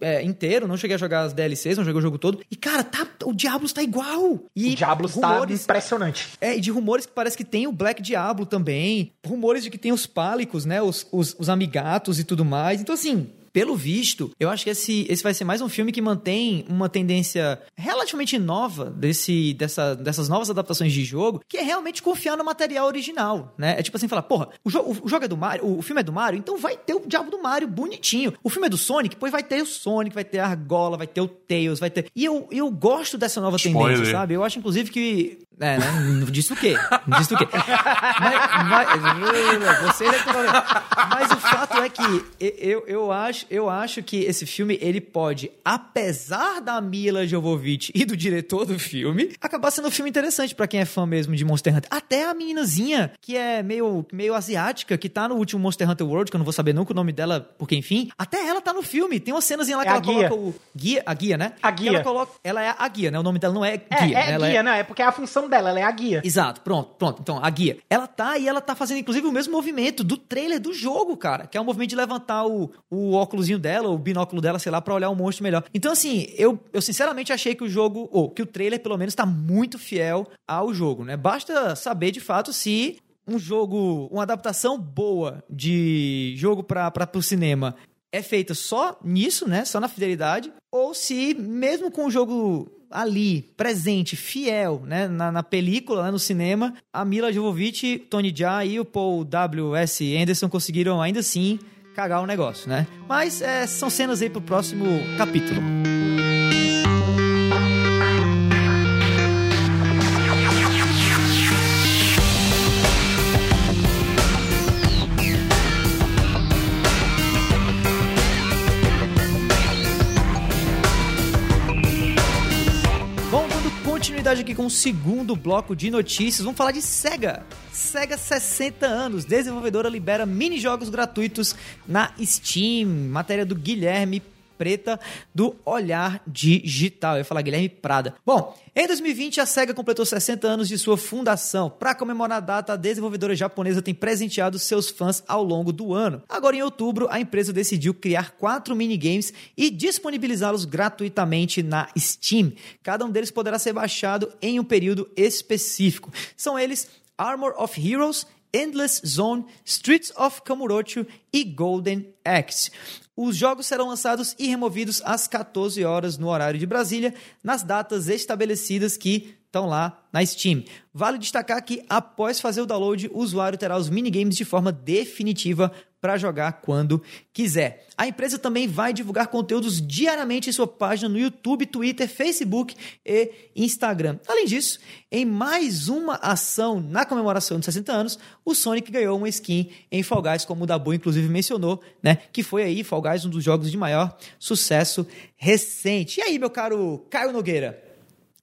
é, inteiro, não cheguei a jogar as DLCs, não joguei o jogo todo e cara, tá, o Diablo está igual. E o Diablo está rumores, impressionante. é, e de rumores que parece que tem o Black Diablo também. Rumores de que tem os pálicos, né? Os, os, os amigatos e tudo mais. Então, assim. Pelo visto, eu acho que esse, esse vai ser mais um filme que mantém uma tendência relativamente nova desse, dessa, dessas novas adaptações de jogo, que é realmente confiar no material original, né? É tipo assim, falar, porra, o, jo o jogo é do Mario, o filme é do Mario, então vai ter o diabo do Mario bonitinho. O filme é do Sonic, pois vai ter o Sonic, vai ter a Argola, vai ter o Tails, vai ter... E eu, eu gosto dessa nova Spoiler. tendência, sabe? Eu acho, inclusive, que... É, né? Disse o quê? Disse o quê? Mas, mas, você é mas o fato é que eu, eu, acho, eu acho que esse filme, ele pode, apesar da Mila Jovovich e do diretor do filme, acabar sendo um filme interessante pra quem é fã mesmo de Monster Hunter. Até a meninazinha, que é meio, meio asiática, que tá no último Monster Hunter World, que eu não vou saber nunca o nome dela, porque enfim, até ela tá no filme. Tem uma cenazinha lá que É ela guia. coloca o... Guia, a guia, né? A guia. Ela, coloca, ela é a guia, né? O nome dela não é É, guia. é né? Guia, não, é porque é a função dela, ela é a guia. Exato, pronto, pronto. Então, a guia. Ela tá e ela tá fazendo, inclusive, o mesmo movimento do trailer do jogo, cara. Que é o movimento de levantar o, o óculosinho dela, o binóculo dela, sei lá, pra olhar o monstro melhor. Então, assim, eu, eu sinceramente achei que o jogo, ou que o trailer, pelo menos, tá muito fiel ao jogo, né? Basta saber, de fato, se um jogo, uma adaptação boa de jogo pra, pro cinema é feita só nisso, né? Só na fidelidade, ou se mesmo com o jogo ali, presente, fiel, né? Na, na película, né, no cinema, a Mila Jovovich, Tony Jaa e o Paul W.S. Anderson conseguiram ainda assim cagar o negócio, né? Mas é, são cenas aí pro próximo capítulo. Aqui com o segundo bloco de notícias, vamos falar de SEGA. SEGA 60 anos, desenvolvedora libera mini-jogos gratuitos na Steam. Matéria do Guilherme Preta do Olhar Digital. Eu ia falar Guilherme Prada. Bom, em 2020 a SEGA completou 60 anos de sua fundação. Para comemorar a data, a desenvolvedora japonesa tem presenteado seus fãs ao longo do ano. Agora em outubro, a empresa decidiu criar quatro minigames e disponibilizá-los gratuitamente na Steam. Cada um deles poderá ser baixado em um período específico. São eles Armor of Heroes, Endless Zone, Streets of Kamurocho e Golden Axe. Os jogos serão lançados e removidos às 14 horas no horário de Brasília, nas datas estabelecidas que estão lá na Steam. Vale destacar que após fazer o download, o usuário terá os minigames de forma definitiva para jogar quando quiser. A empresa também vai divulgar conteúdos diariamente em sua página no YouTube, Twitter, Facebook e Instagram. Além disso, em mais uma ação na comemoração de 60 anos, o Sonic ganhou uma skin em Fall Guys, como o Dabu inclusive mencionou, né? Que foi aí Fall Guys um dos jogos de maior sucesso recente. E aí, meu caro Caio Nogueira?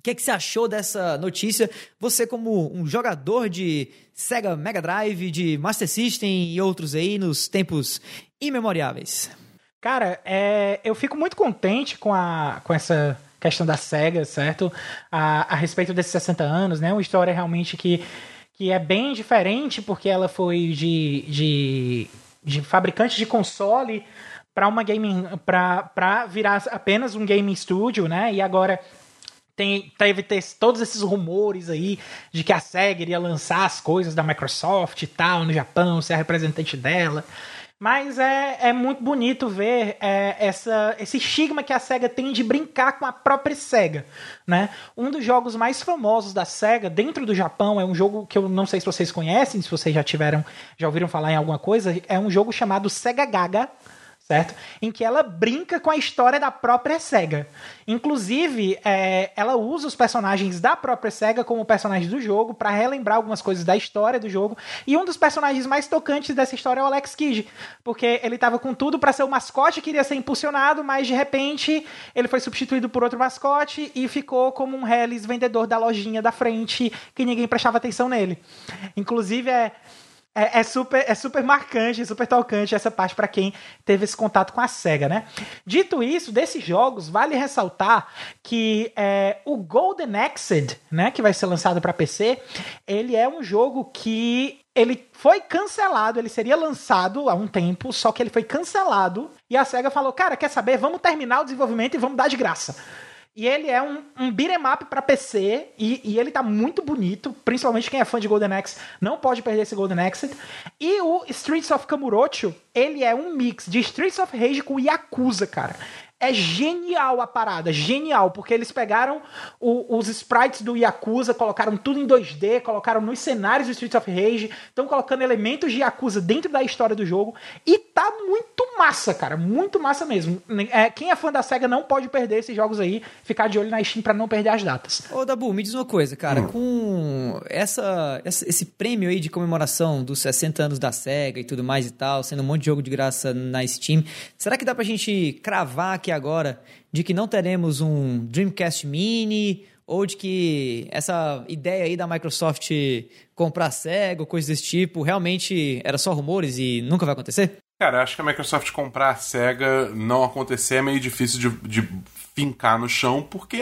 O que, é que você achou dessa notícia? Você, como um jogador de Sega Mega Drive, de Master System e outros aí nos tempos imemoriáveis. Cara, é, eu fico muito contente com, a, com essa questão da SEGA, certo? A, a respeito desses 60 anos, né? Uma história realmente que, que é bem diferente, porque ela foi de, de, de fabricante de console para uma gaming para virar apenas um gaming studio, né? E agora tem, teve todos esses rumores aí de que a SEGA iria lançar as coisas da Microsoft e tal no Japão, ser a representante dela. Mas é, é muito bonito ver é, essa, esse estigma que a SEGA tem de brincar com a própria SEGA. Né? Um dos jogos mais famosos da SEGA dentro do Japão é um jogo que eu não sei se vocês conhecem, se vocês já tiveram, já ouviram falar em alguma coisa, é um jogo chamado Sega Gaga certo? Em que ela brinca com a história da própria SEGA. Inclusive, é, ela usa os personagens da própria SEGA como personagens do jogo para relembrar algumas coisas da história do jogo. E um dos personagens mais tocantes dessa história é o Alex Kidd, porque ele estava com tudo para ser o mascote que iria ser impulsionado, mas de repente ele foi substituído por outro mascote e ficou como um Hellis vendedor da lojinha da frente que ninguém prestava atenção nele. Inclusive, é é, é, super, é super marcante, super tocante essa parte para quem teve esse contato com a SEGA, né? Dito isso, desses jogos, vale ressaltar que é, o Golden Axe, né, que vai ser lançado para PC, ele é um jogo que ele foi cancelado, ele seria lançado há um tempo, só que ele foi cancelado e a SEGA falou: "Cara, quer saber? Vamos terminar o desenvolvimento e vamos dar de graça". E ele é um, um beat'em up pra PC e, e, ele tá muito bonito, principalmente quem é fã de Golden Axe não pode perder esse Golden Axe. E o Streets of Kamurocho, ele é um mix de Streets of Rage com Yakuza, cara. É genial a parada, genial, porque eles pegaram o, os sprites do Yakuza, colocaram tudo em 2D, colocaram nos cenários do Streets of Rage, estão colocando elementos de Yakuza dentro da história do jogo e tá muito massa, cara, muito massa mesmo. É, quem é fã da SEGA não pode perder esses jogos aí, ficar de olho na Steam para não perder as datas. Ô Dabu, me diz uma coisa, cara, hum. com essa, essa, esse prêmio aí de comemoração dos 60 anos da SEGA e tudo mais e tal, sendo um monte de jogo de graça na Steam, será que dá pra gente cravar que agora de que não teremos um Dreamcast Mini ou de que essa ideia aí da Microsoft comprar ou coisas desse tipo realmente era só rumores e nunca vai acontecer? Cara, acho que a Microsoft comprar a SEGA não acontecer é meio difícil de, de fincar no chão, porque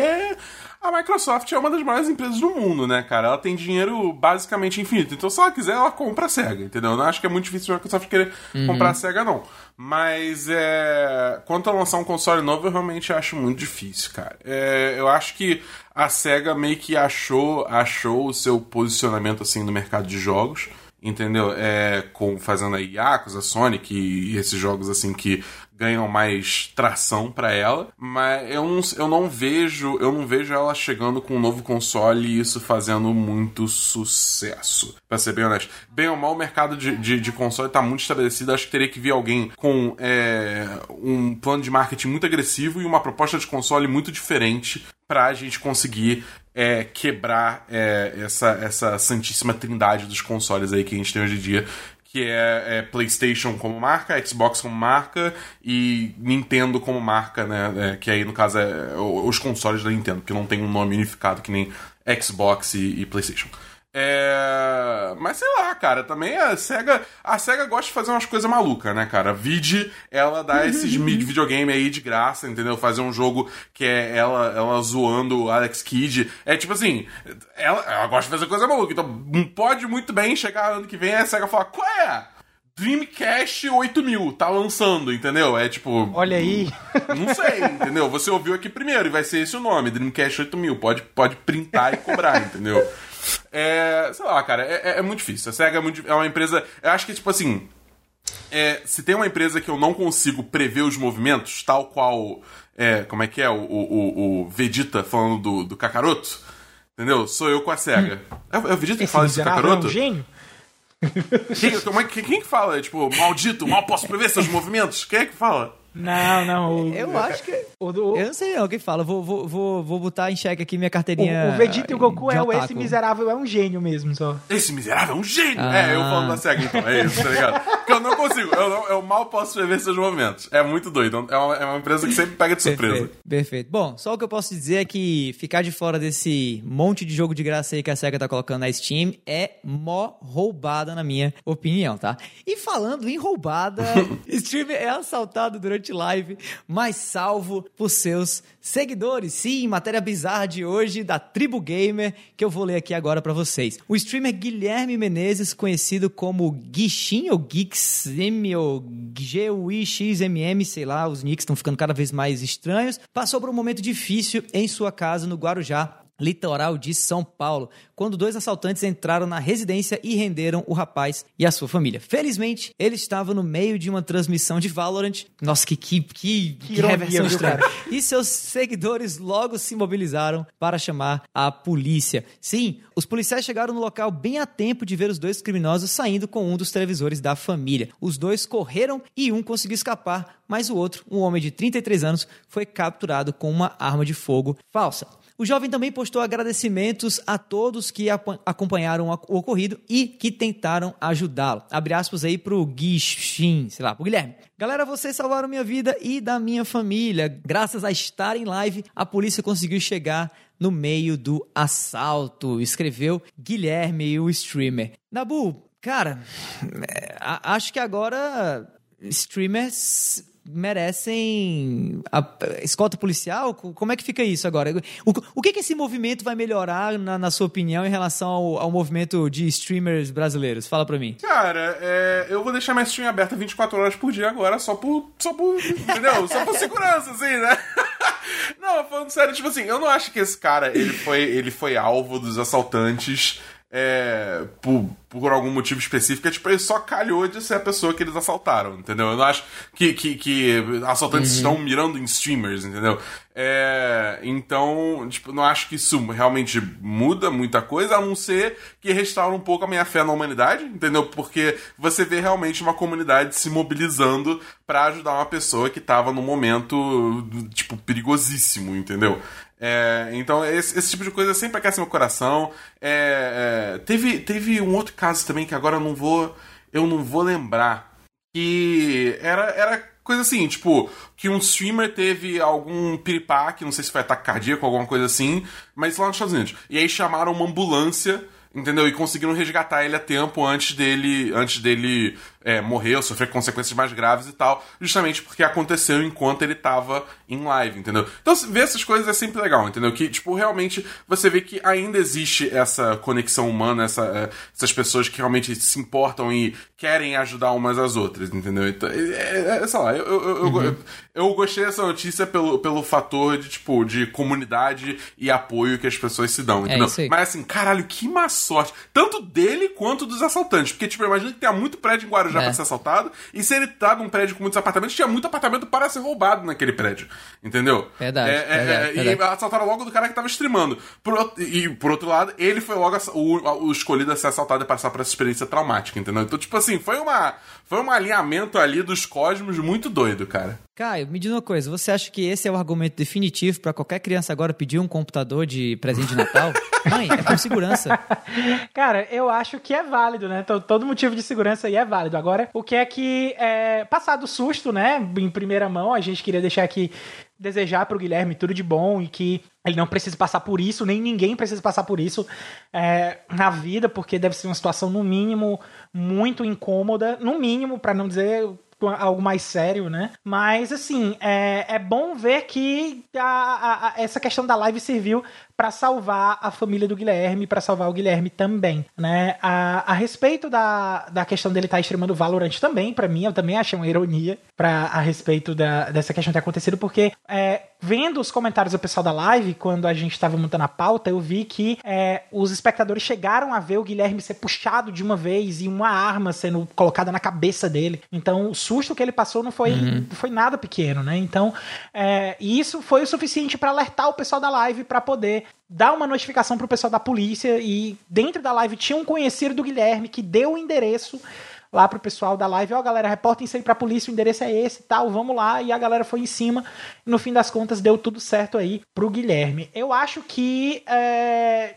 a Microsoft é uma das maiores empresas do mundo, né, cara? Ela tem dinheiro basicamente infinito. Então, se ela quiser, ela compra a SEGA, entendeu? Eu não acho que é muito difícil a Microsoft querer uhum. comprar a SEGA, não. Mas, é... quanto a lançar um console novo, eu realmente acho muito difícil, cara. É... Eu acho que a SEGA meio que achou, achou o seu posicionamento, assim, no mercado de jogos entendeu? É, com fazendo aí Yakuza, Sonic e esses jogos assim que ganham mais tração para ela, mas eu não, eu não vejo, eu não vejo ela chegando com um novo console e isso fazendo muito sucesso. Pra ser bem honesto. Bem ou mal, o mercado de, de, de console tá muito estabelecido. Acho que teria que vir alguém com é, um plano de marketing muito agressivo e uma proposta de console muito diferente pra gente conseguir é, quebrar é, essa, essa santíssima trindade dos consoles aí que a gente tem hoje em dia, que é, é, PlayStation como marca, Xbox como marca e Nintendo como marca, né? É, que aí no caso é os consoles da Nintendo, que não tem um nome unificado que nem Xbox e, e PlayStation. É... Mas sei lá, cara, também a SEGA. A SEGA gosta de fazer umas coisas malucas, né, cara? Vide, ela dá esses videogame aí de graça, entendeu? Fazer um jogo que é ela, ela zoando o Alex Kidd. É tipo assim, ela, ela gosta de fazer coisa maluca. Então pode muito bem chegar ano que vem a SEGA falar, qual é? Dreamcast 8000 tá lançando, entendeu? É tipo. Olha aí. Não sei, entendeu? Você ouviu aqui primeiro e vai ser esse o nome, Dreamcast 8000. Pode, pode printar e cobrar, entendeu? É, sei lá, cara, é, é, é muito difícil. A SEGA é, muito, é uma empresa. Eu acho que, tipo assim. É, se tem uma empresa que eu não consigo prever os movimentos, tal qual. É, como é que é? O, o, o Vegeta falando do, do Kakaroto. Entendeu? Sou eu com a SEGA. Hum. É, é o Vegeta que fala isso do Kakaroto? É um gênio? Quem, quem, quem que fala? Tipo, maldito, mal posso prever seus movimentos? Quem é que fala? Não, não. O... Eu acho que. O do... Eu não sei, alguém fala. Vou, vou, vou, vou botar em xeque aqui minha carteirinha. O, o Vegeta e o Goku é o esse miserável, é um gênio mesmo, só. Esse miserável é um gênio! Ah. É, eu falo da SEGA então, é isso, tá ligado? Porque eu não consigo, eu, não, eu mal posso prever seus movimentos. É muito doido. É uma, é uma empresa que sempre pega de surpresa. Perfeito, perfeito. Bom, só o que eu posso dizer é que ficar de fora desse monte de jogo de graça aí que a SEGA tá colocando na Steam é mó roubada, na minha opinião, tá? E falando em roubada, streamer é assaltado durante live mas salvo por seus seguidores. Sim, matéria bizarra de hoje da Tribo Gamer que eu vou ler aqui agora para vocês. O streamer Guilherme Menezes, conhecido como Guixin ou Geeksm ou GUIXMM, sei lá, os nicks estão ficando cada vez mais estranhos, passou por um momento difícil em sua casa no Guarujá litoral de São Paulo, quando dois assaltantes entraram na residência e renderam o rapaz e a sua família. Felizmente, ele estava no meio de uma transmissão de Valorant. Nossa, que que que, que, que reversão estranha. E seus seguidores logo se mobilizaram para chamar a polícia. Sim, os policiais chegaram no local bem a tempo de ver os dois criminosos saindo com um dos televisores da família. Os dois correram e um conseguiu escapar, mas o outro, um homem de 33 anos, foi capturado com uma arma de fogo falsa. O jovem também postou agradecimentos a todos que acompanharam o ocorrido e que tentaram ajudá-lo. Abre aspas aí pro Guixin, sei lá, pro Guilherme. Galera, vocês salvaram minha vida e da minha família. Graças a estar em live, a polícia conseguiu chegar no meio do assalto, escreveu Guilherme, o streamer. Nabu, cara, é, acho que agora streamers merecem a escolta policial? Como é que fica isso agora? O, o que, que esse movimento vai melhorar, na, na sua opinião, em relação ao, ao, movimento de streamers brasileiros? Fala pra mim. Cara, é, eu vou deixar minha stream aberta 24 horas por dia agora, só por. Só por. Entendeu? Só por segurança, assim, né? Não, falando sério, tipo assim, eu não acho que esse cara ele foi, ele foi alvo dos assaltantes é, por, por algum motivo específico, é, tipo, ele só calhou de ser a pessoa que eles assaltaram, entendeu? Eu não acho que, que, que assaltantes uhum. estão mirando em streamers, entendeu? É, então, tipo, não acho que isso realmente muda muita coisa, a não ser que restaura um pouco a minha fé na humanidade, entendeu? Porque você vê realmente uma comunidade se mobilizando para ajudar uma pessoa que tava num momento, tipo, perigosíssimo, entendeu? É, então, esse, esse, tipo de coisa sempre aquece meu coração. É, é, teve, teve um outro caso também que agora eu não vou. Eu não vou lembrar. Que era, era coisa assim, tipo, que um streamer teve algum piripaque, não sei se foi ataque cardíaco, alguma coisa assim, mas lá nos Estados Unidos. E aí chamaram uma ambulância entendeu? E conseguiram resgatar ele a tempo antes dele, antes dele é, morrer ou sofrer consequências mais graves e tal, justamente porque aconteceu enquanto ele tava em live, entendeu? Então, ver essas coisas é sempre legal, entendeu? Que, tipo, realmente você vê que ainda existe essa conexão humana, essa, é, essas pessoas que realmente se importam e querem ajudar umas às outras, entendeu? Então, é, é, é sei lá, eu, eu, uhum. eu, eu, gostei dessa notícia pelo, pelo fator de, tipo, de comunidade e apoio que as pessoas se dão, é entendeu? Mas assim, caralho, que má sorte. Tanto dele quanto dos assaltantes. Porque, tipo, imagina que tenha muito prédio em Guarujá é. pra ser assaltado. E se ele tá num prédio com muitos apartamentos, tinha muito apartamento para ser roubado naquele prédio. Entendeu? Verdade. É, é, verdade, é, verdade. E assaltaram logo do cara que tava streamando. Por, e, por outro lado, ele foi logo o, o escolhido a ser assaltado e passar por essa experiência traumática, entendeu? Então, tipo assim, foi uma foi um alinhamento ali dos cosmos muito doido, cara. Caio, me diz uma coisa, você acha que esse é o argumento definitivo para qualquer criança agora pedir um computador de presente de Natal? Mãe, é por segurança. Cara, eu acho que é válido, né? Todo motivo de segurança aí é válido. Agora, o que é que, é, passado o susto, né, em primeira mão, a gente queria deixar aqui desejar para o Guilherme tudo de bom e que ele não precise passar por isso, nem ninguém precisa passar por isso é, na vida, porque deve ser uma situação, no mínimo, muito incômoda, no mínimo, para não dizer algo mais sério, né? Mas, assim, é, é bom ver que a, a, a, essa questão da live serviu para salvar a família do Guilherme, para salvar o Guilherme também, né? A, a respeito da, da questão dele estar tá streamando Valorant também, para mim, eu também achei uma ironia para a respeito da, dessa questão ter acontecido, porque é, vendo os comentários do pessoal da live, quando a gente estava montando a pauta, eu vi que é, os espectadores chegaram a ver o Guilherme ser puxado de uma vez e uma arma sendo colocada na cabeça dele. Então, o susto que ele passou não foi, uhum. não foi nada pequeno, né? Então, é, isso foi o suficiente para alertar o pessoal da live para poder dá uma notificação pro pessoal da polícia e dentro da live tinha um conhecido do Guilherme que deu o endereço lá pro pessoal da live, ó, oh, galera, reportem isso aí pra polícia, o endereço é esse tal, vamos lá, e a galera foi em cima, no fim das contas deu tudo certo aí pro Guilherme. Eu acho que é,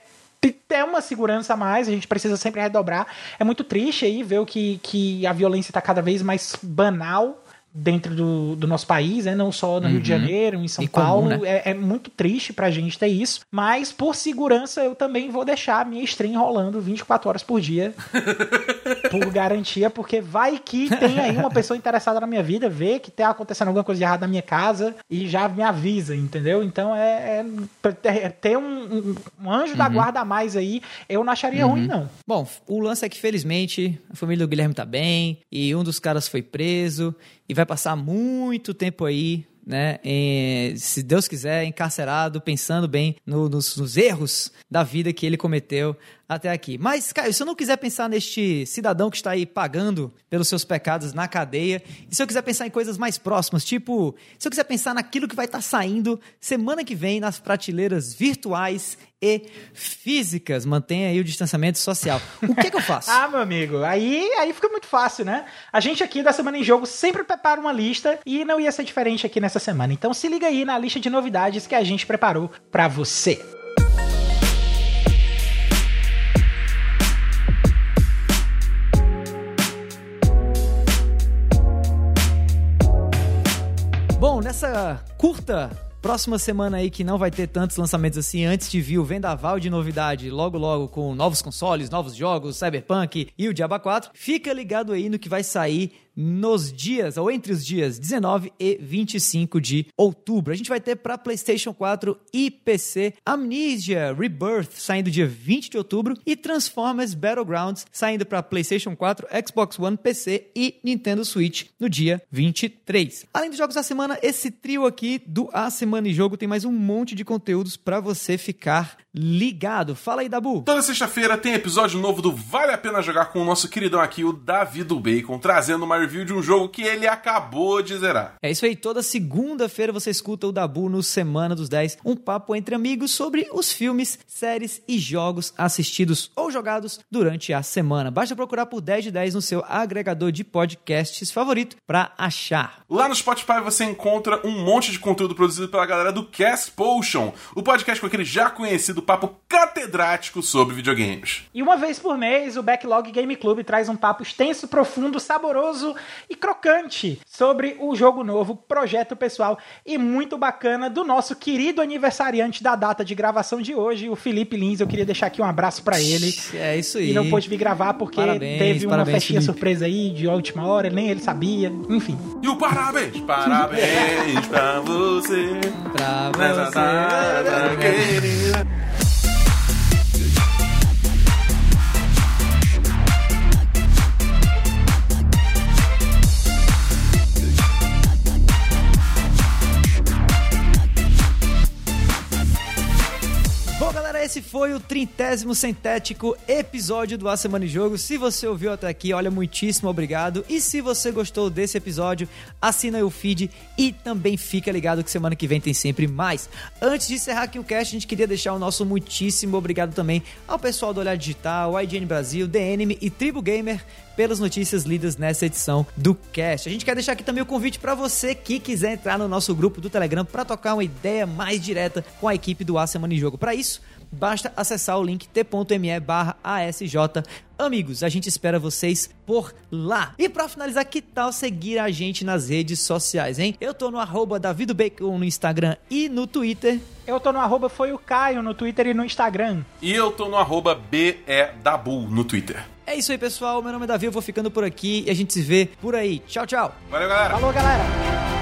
tem uma segurança a mais, a gente precisa sempre redobrar. É muito triste aí ver o que, que a violência tá cada vez mais banal, dentro do, do nosso país, né? não só no Rio de Uhum. Janeiro, em São E comum, Paulo. né? é, é muito triste pra gente ter isso, mas por segurança eu também vou deixar a minha stream rolando 24 horas por dia, por garantia, porque vai que tem aí uma pessoa interessada na minha vida, vê que tá acontecendo alguma coisa de errado na minha casa e já me avisa, entendeu? Então é, é- é ter um, um- um anjo da guarda a mais aí, eu não acharia ruim, não. Bom, o lance é que felizmente a família do Guilherme tá bem e um dos caras foi preso e vai passar muito tempo aí, né? em- se Deus quiser, encarcerado, pensando bem no- nos, nos erros da vida que ele cometeu até aqui. Mas, Caio, se eu não quiser pensar neste cidadão que está aí pagando pelos seus pecados na cadeia, e se eu quiser pensar em coisas mais próximas, tipo, se eu quiser pensar naquilo que vai estar saindo semana que vem nas prateleiras virtuais e físicas, mantenha aí o distanciamento social. O que, que eu faço? Ah, meu amigo, aí, aí fica muito fácil, né? A gente aqui da Semana em Jogo sempre prepara uma lista e não ia ser diferente aqui nessa semana. Então se liga aí na lista de novidades que a gente preparou pra você. Bom, nessa curta próxima semana aí que não vai ter tantos lançamentos assim. Antes de vir o vendaval de novidade logo logo com novos consoles, novos jogos, Cyberpunk e o Diaba 4, fica ligado aí no que vai sair nos dias, ou entre os dias 19 e 25 de outubro. A gente vai ter para PlayStation 4 e PC Amnesia Rebirth saindo dia 20 de outubro e Transformers Battlegrounds saindo para PlayStation 4, Xbox One, PC e Nintendo Switch no dia 23. Além dos jogos da semana, esse trio aqui do A Semana em Jogo tem mais um monte de conteúdos para você ficar ligado. Fala aí, Dabu. Toda sexta-feira tem episódio novo do Vale a Pena Jogar com o nosso queridão aqui, o Davi do Bacon, trazendo uma review de um jogo que ele acabou de zerar. É isso aí, toda segunda-feira você escuta o Dabu no Semana dos 10, um papo entre amigos sobre os filmes, séries e jogos assistidos ou jogados durante a semana. Basta procurar por 10 de 10 no seu agregador de podcasts favorito para achar. Lá no Spotify você encontra um monte de conteúdo produzido pela galera do Cast Potion, o podcast com aquele já conhecido papo catedrático sobre videogames. E uma vez por mês, o Backlog Game Club traz um papo extenso, profundo, saboroso e crocante sobre o jogo novo, projeto pessoal e muito bacana do nosso querido aniversariante da data de gravação de hoje, o Felipe Lins. Eu queria deixar aqui um abraço pra ele. É isso aí. E não pôde vir gravar porque Parabéns, teve uma parabéns, festinha Felipe. surpresa aí de última hora, nem ele sabia. Enfim. E o parabéns, parabéns pra você. Pra Nessa data você. querida. Esse foi o trintésimo centético episódio do A Semana em Jogo. Se você ouviu até aqui, olha, muitíssimo obrigado. E se você gostou desse episódio, assina o feed e também fica ligado que semana que vem tem sempre mais. Antes de encerrar aqui o cast, a gente queria deixar o nosso muitíssimo obrigado também ao pessoal do Olhar Digital, IGN Brasil, DNM e Tribo Gamer pelas notícias lidas nessa edição do cast. A gente quer deixar aqui também o convite para você que quiser entrar no nosso grupo do Telegram para tocar uma ideia mais direta com a equipe do A Semana em Jogo. Para isso, basta acessar o link t.me barra ASJ. Amigos, a gente espera vocês por lá. E para finalizar, que tal seguir a gente nas redes sociais, hein? Eu tô no arroba davidobacon no Instagram e no Twitter. Eu tô no arroba foi o Caio no Twitter e no Instagram. E eu tô no arroba BEDabu no Twitter. É isso aí, pessoal. Meu nome é Davi, eu vou ficando por aqui e a gente se vê por aí. Tchau, tchau. Valeu, galera! Falou, galera!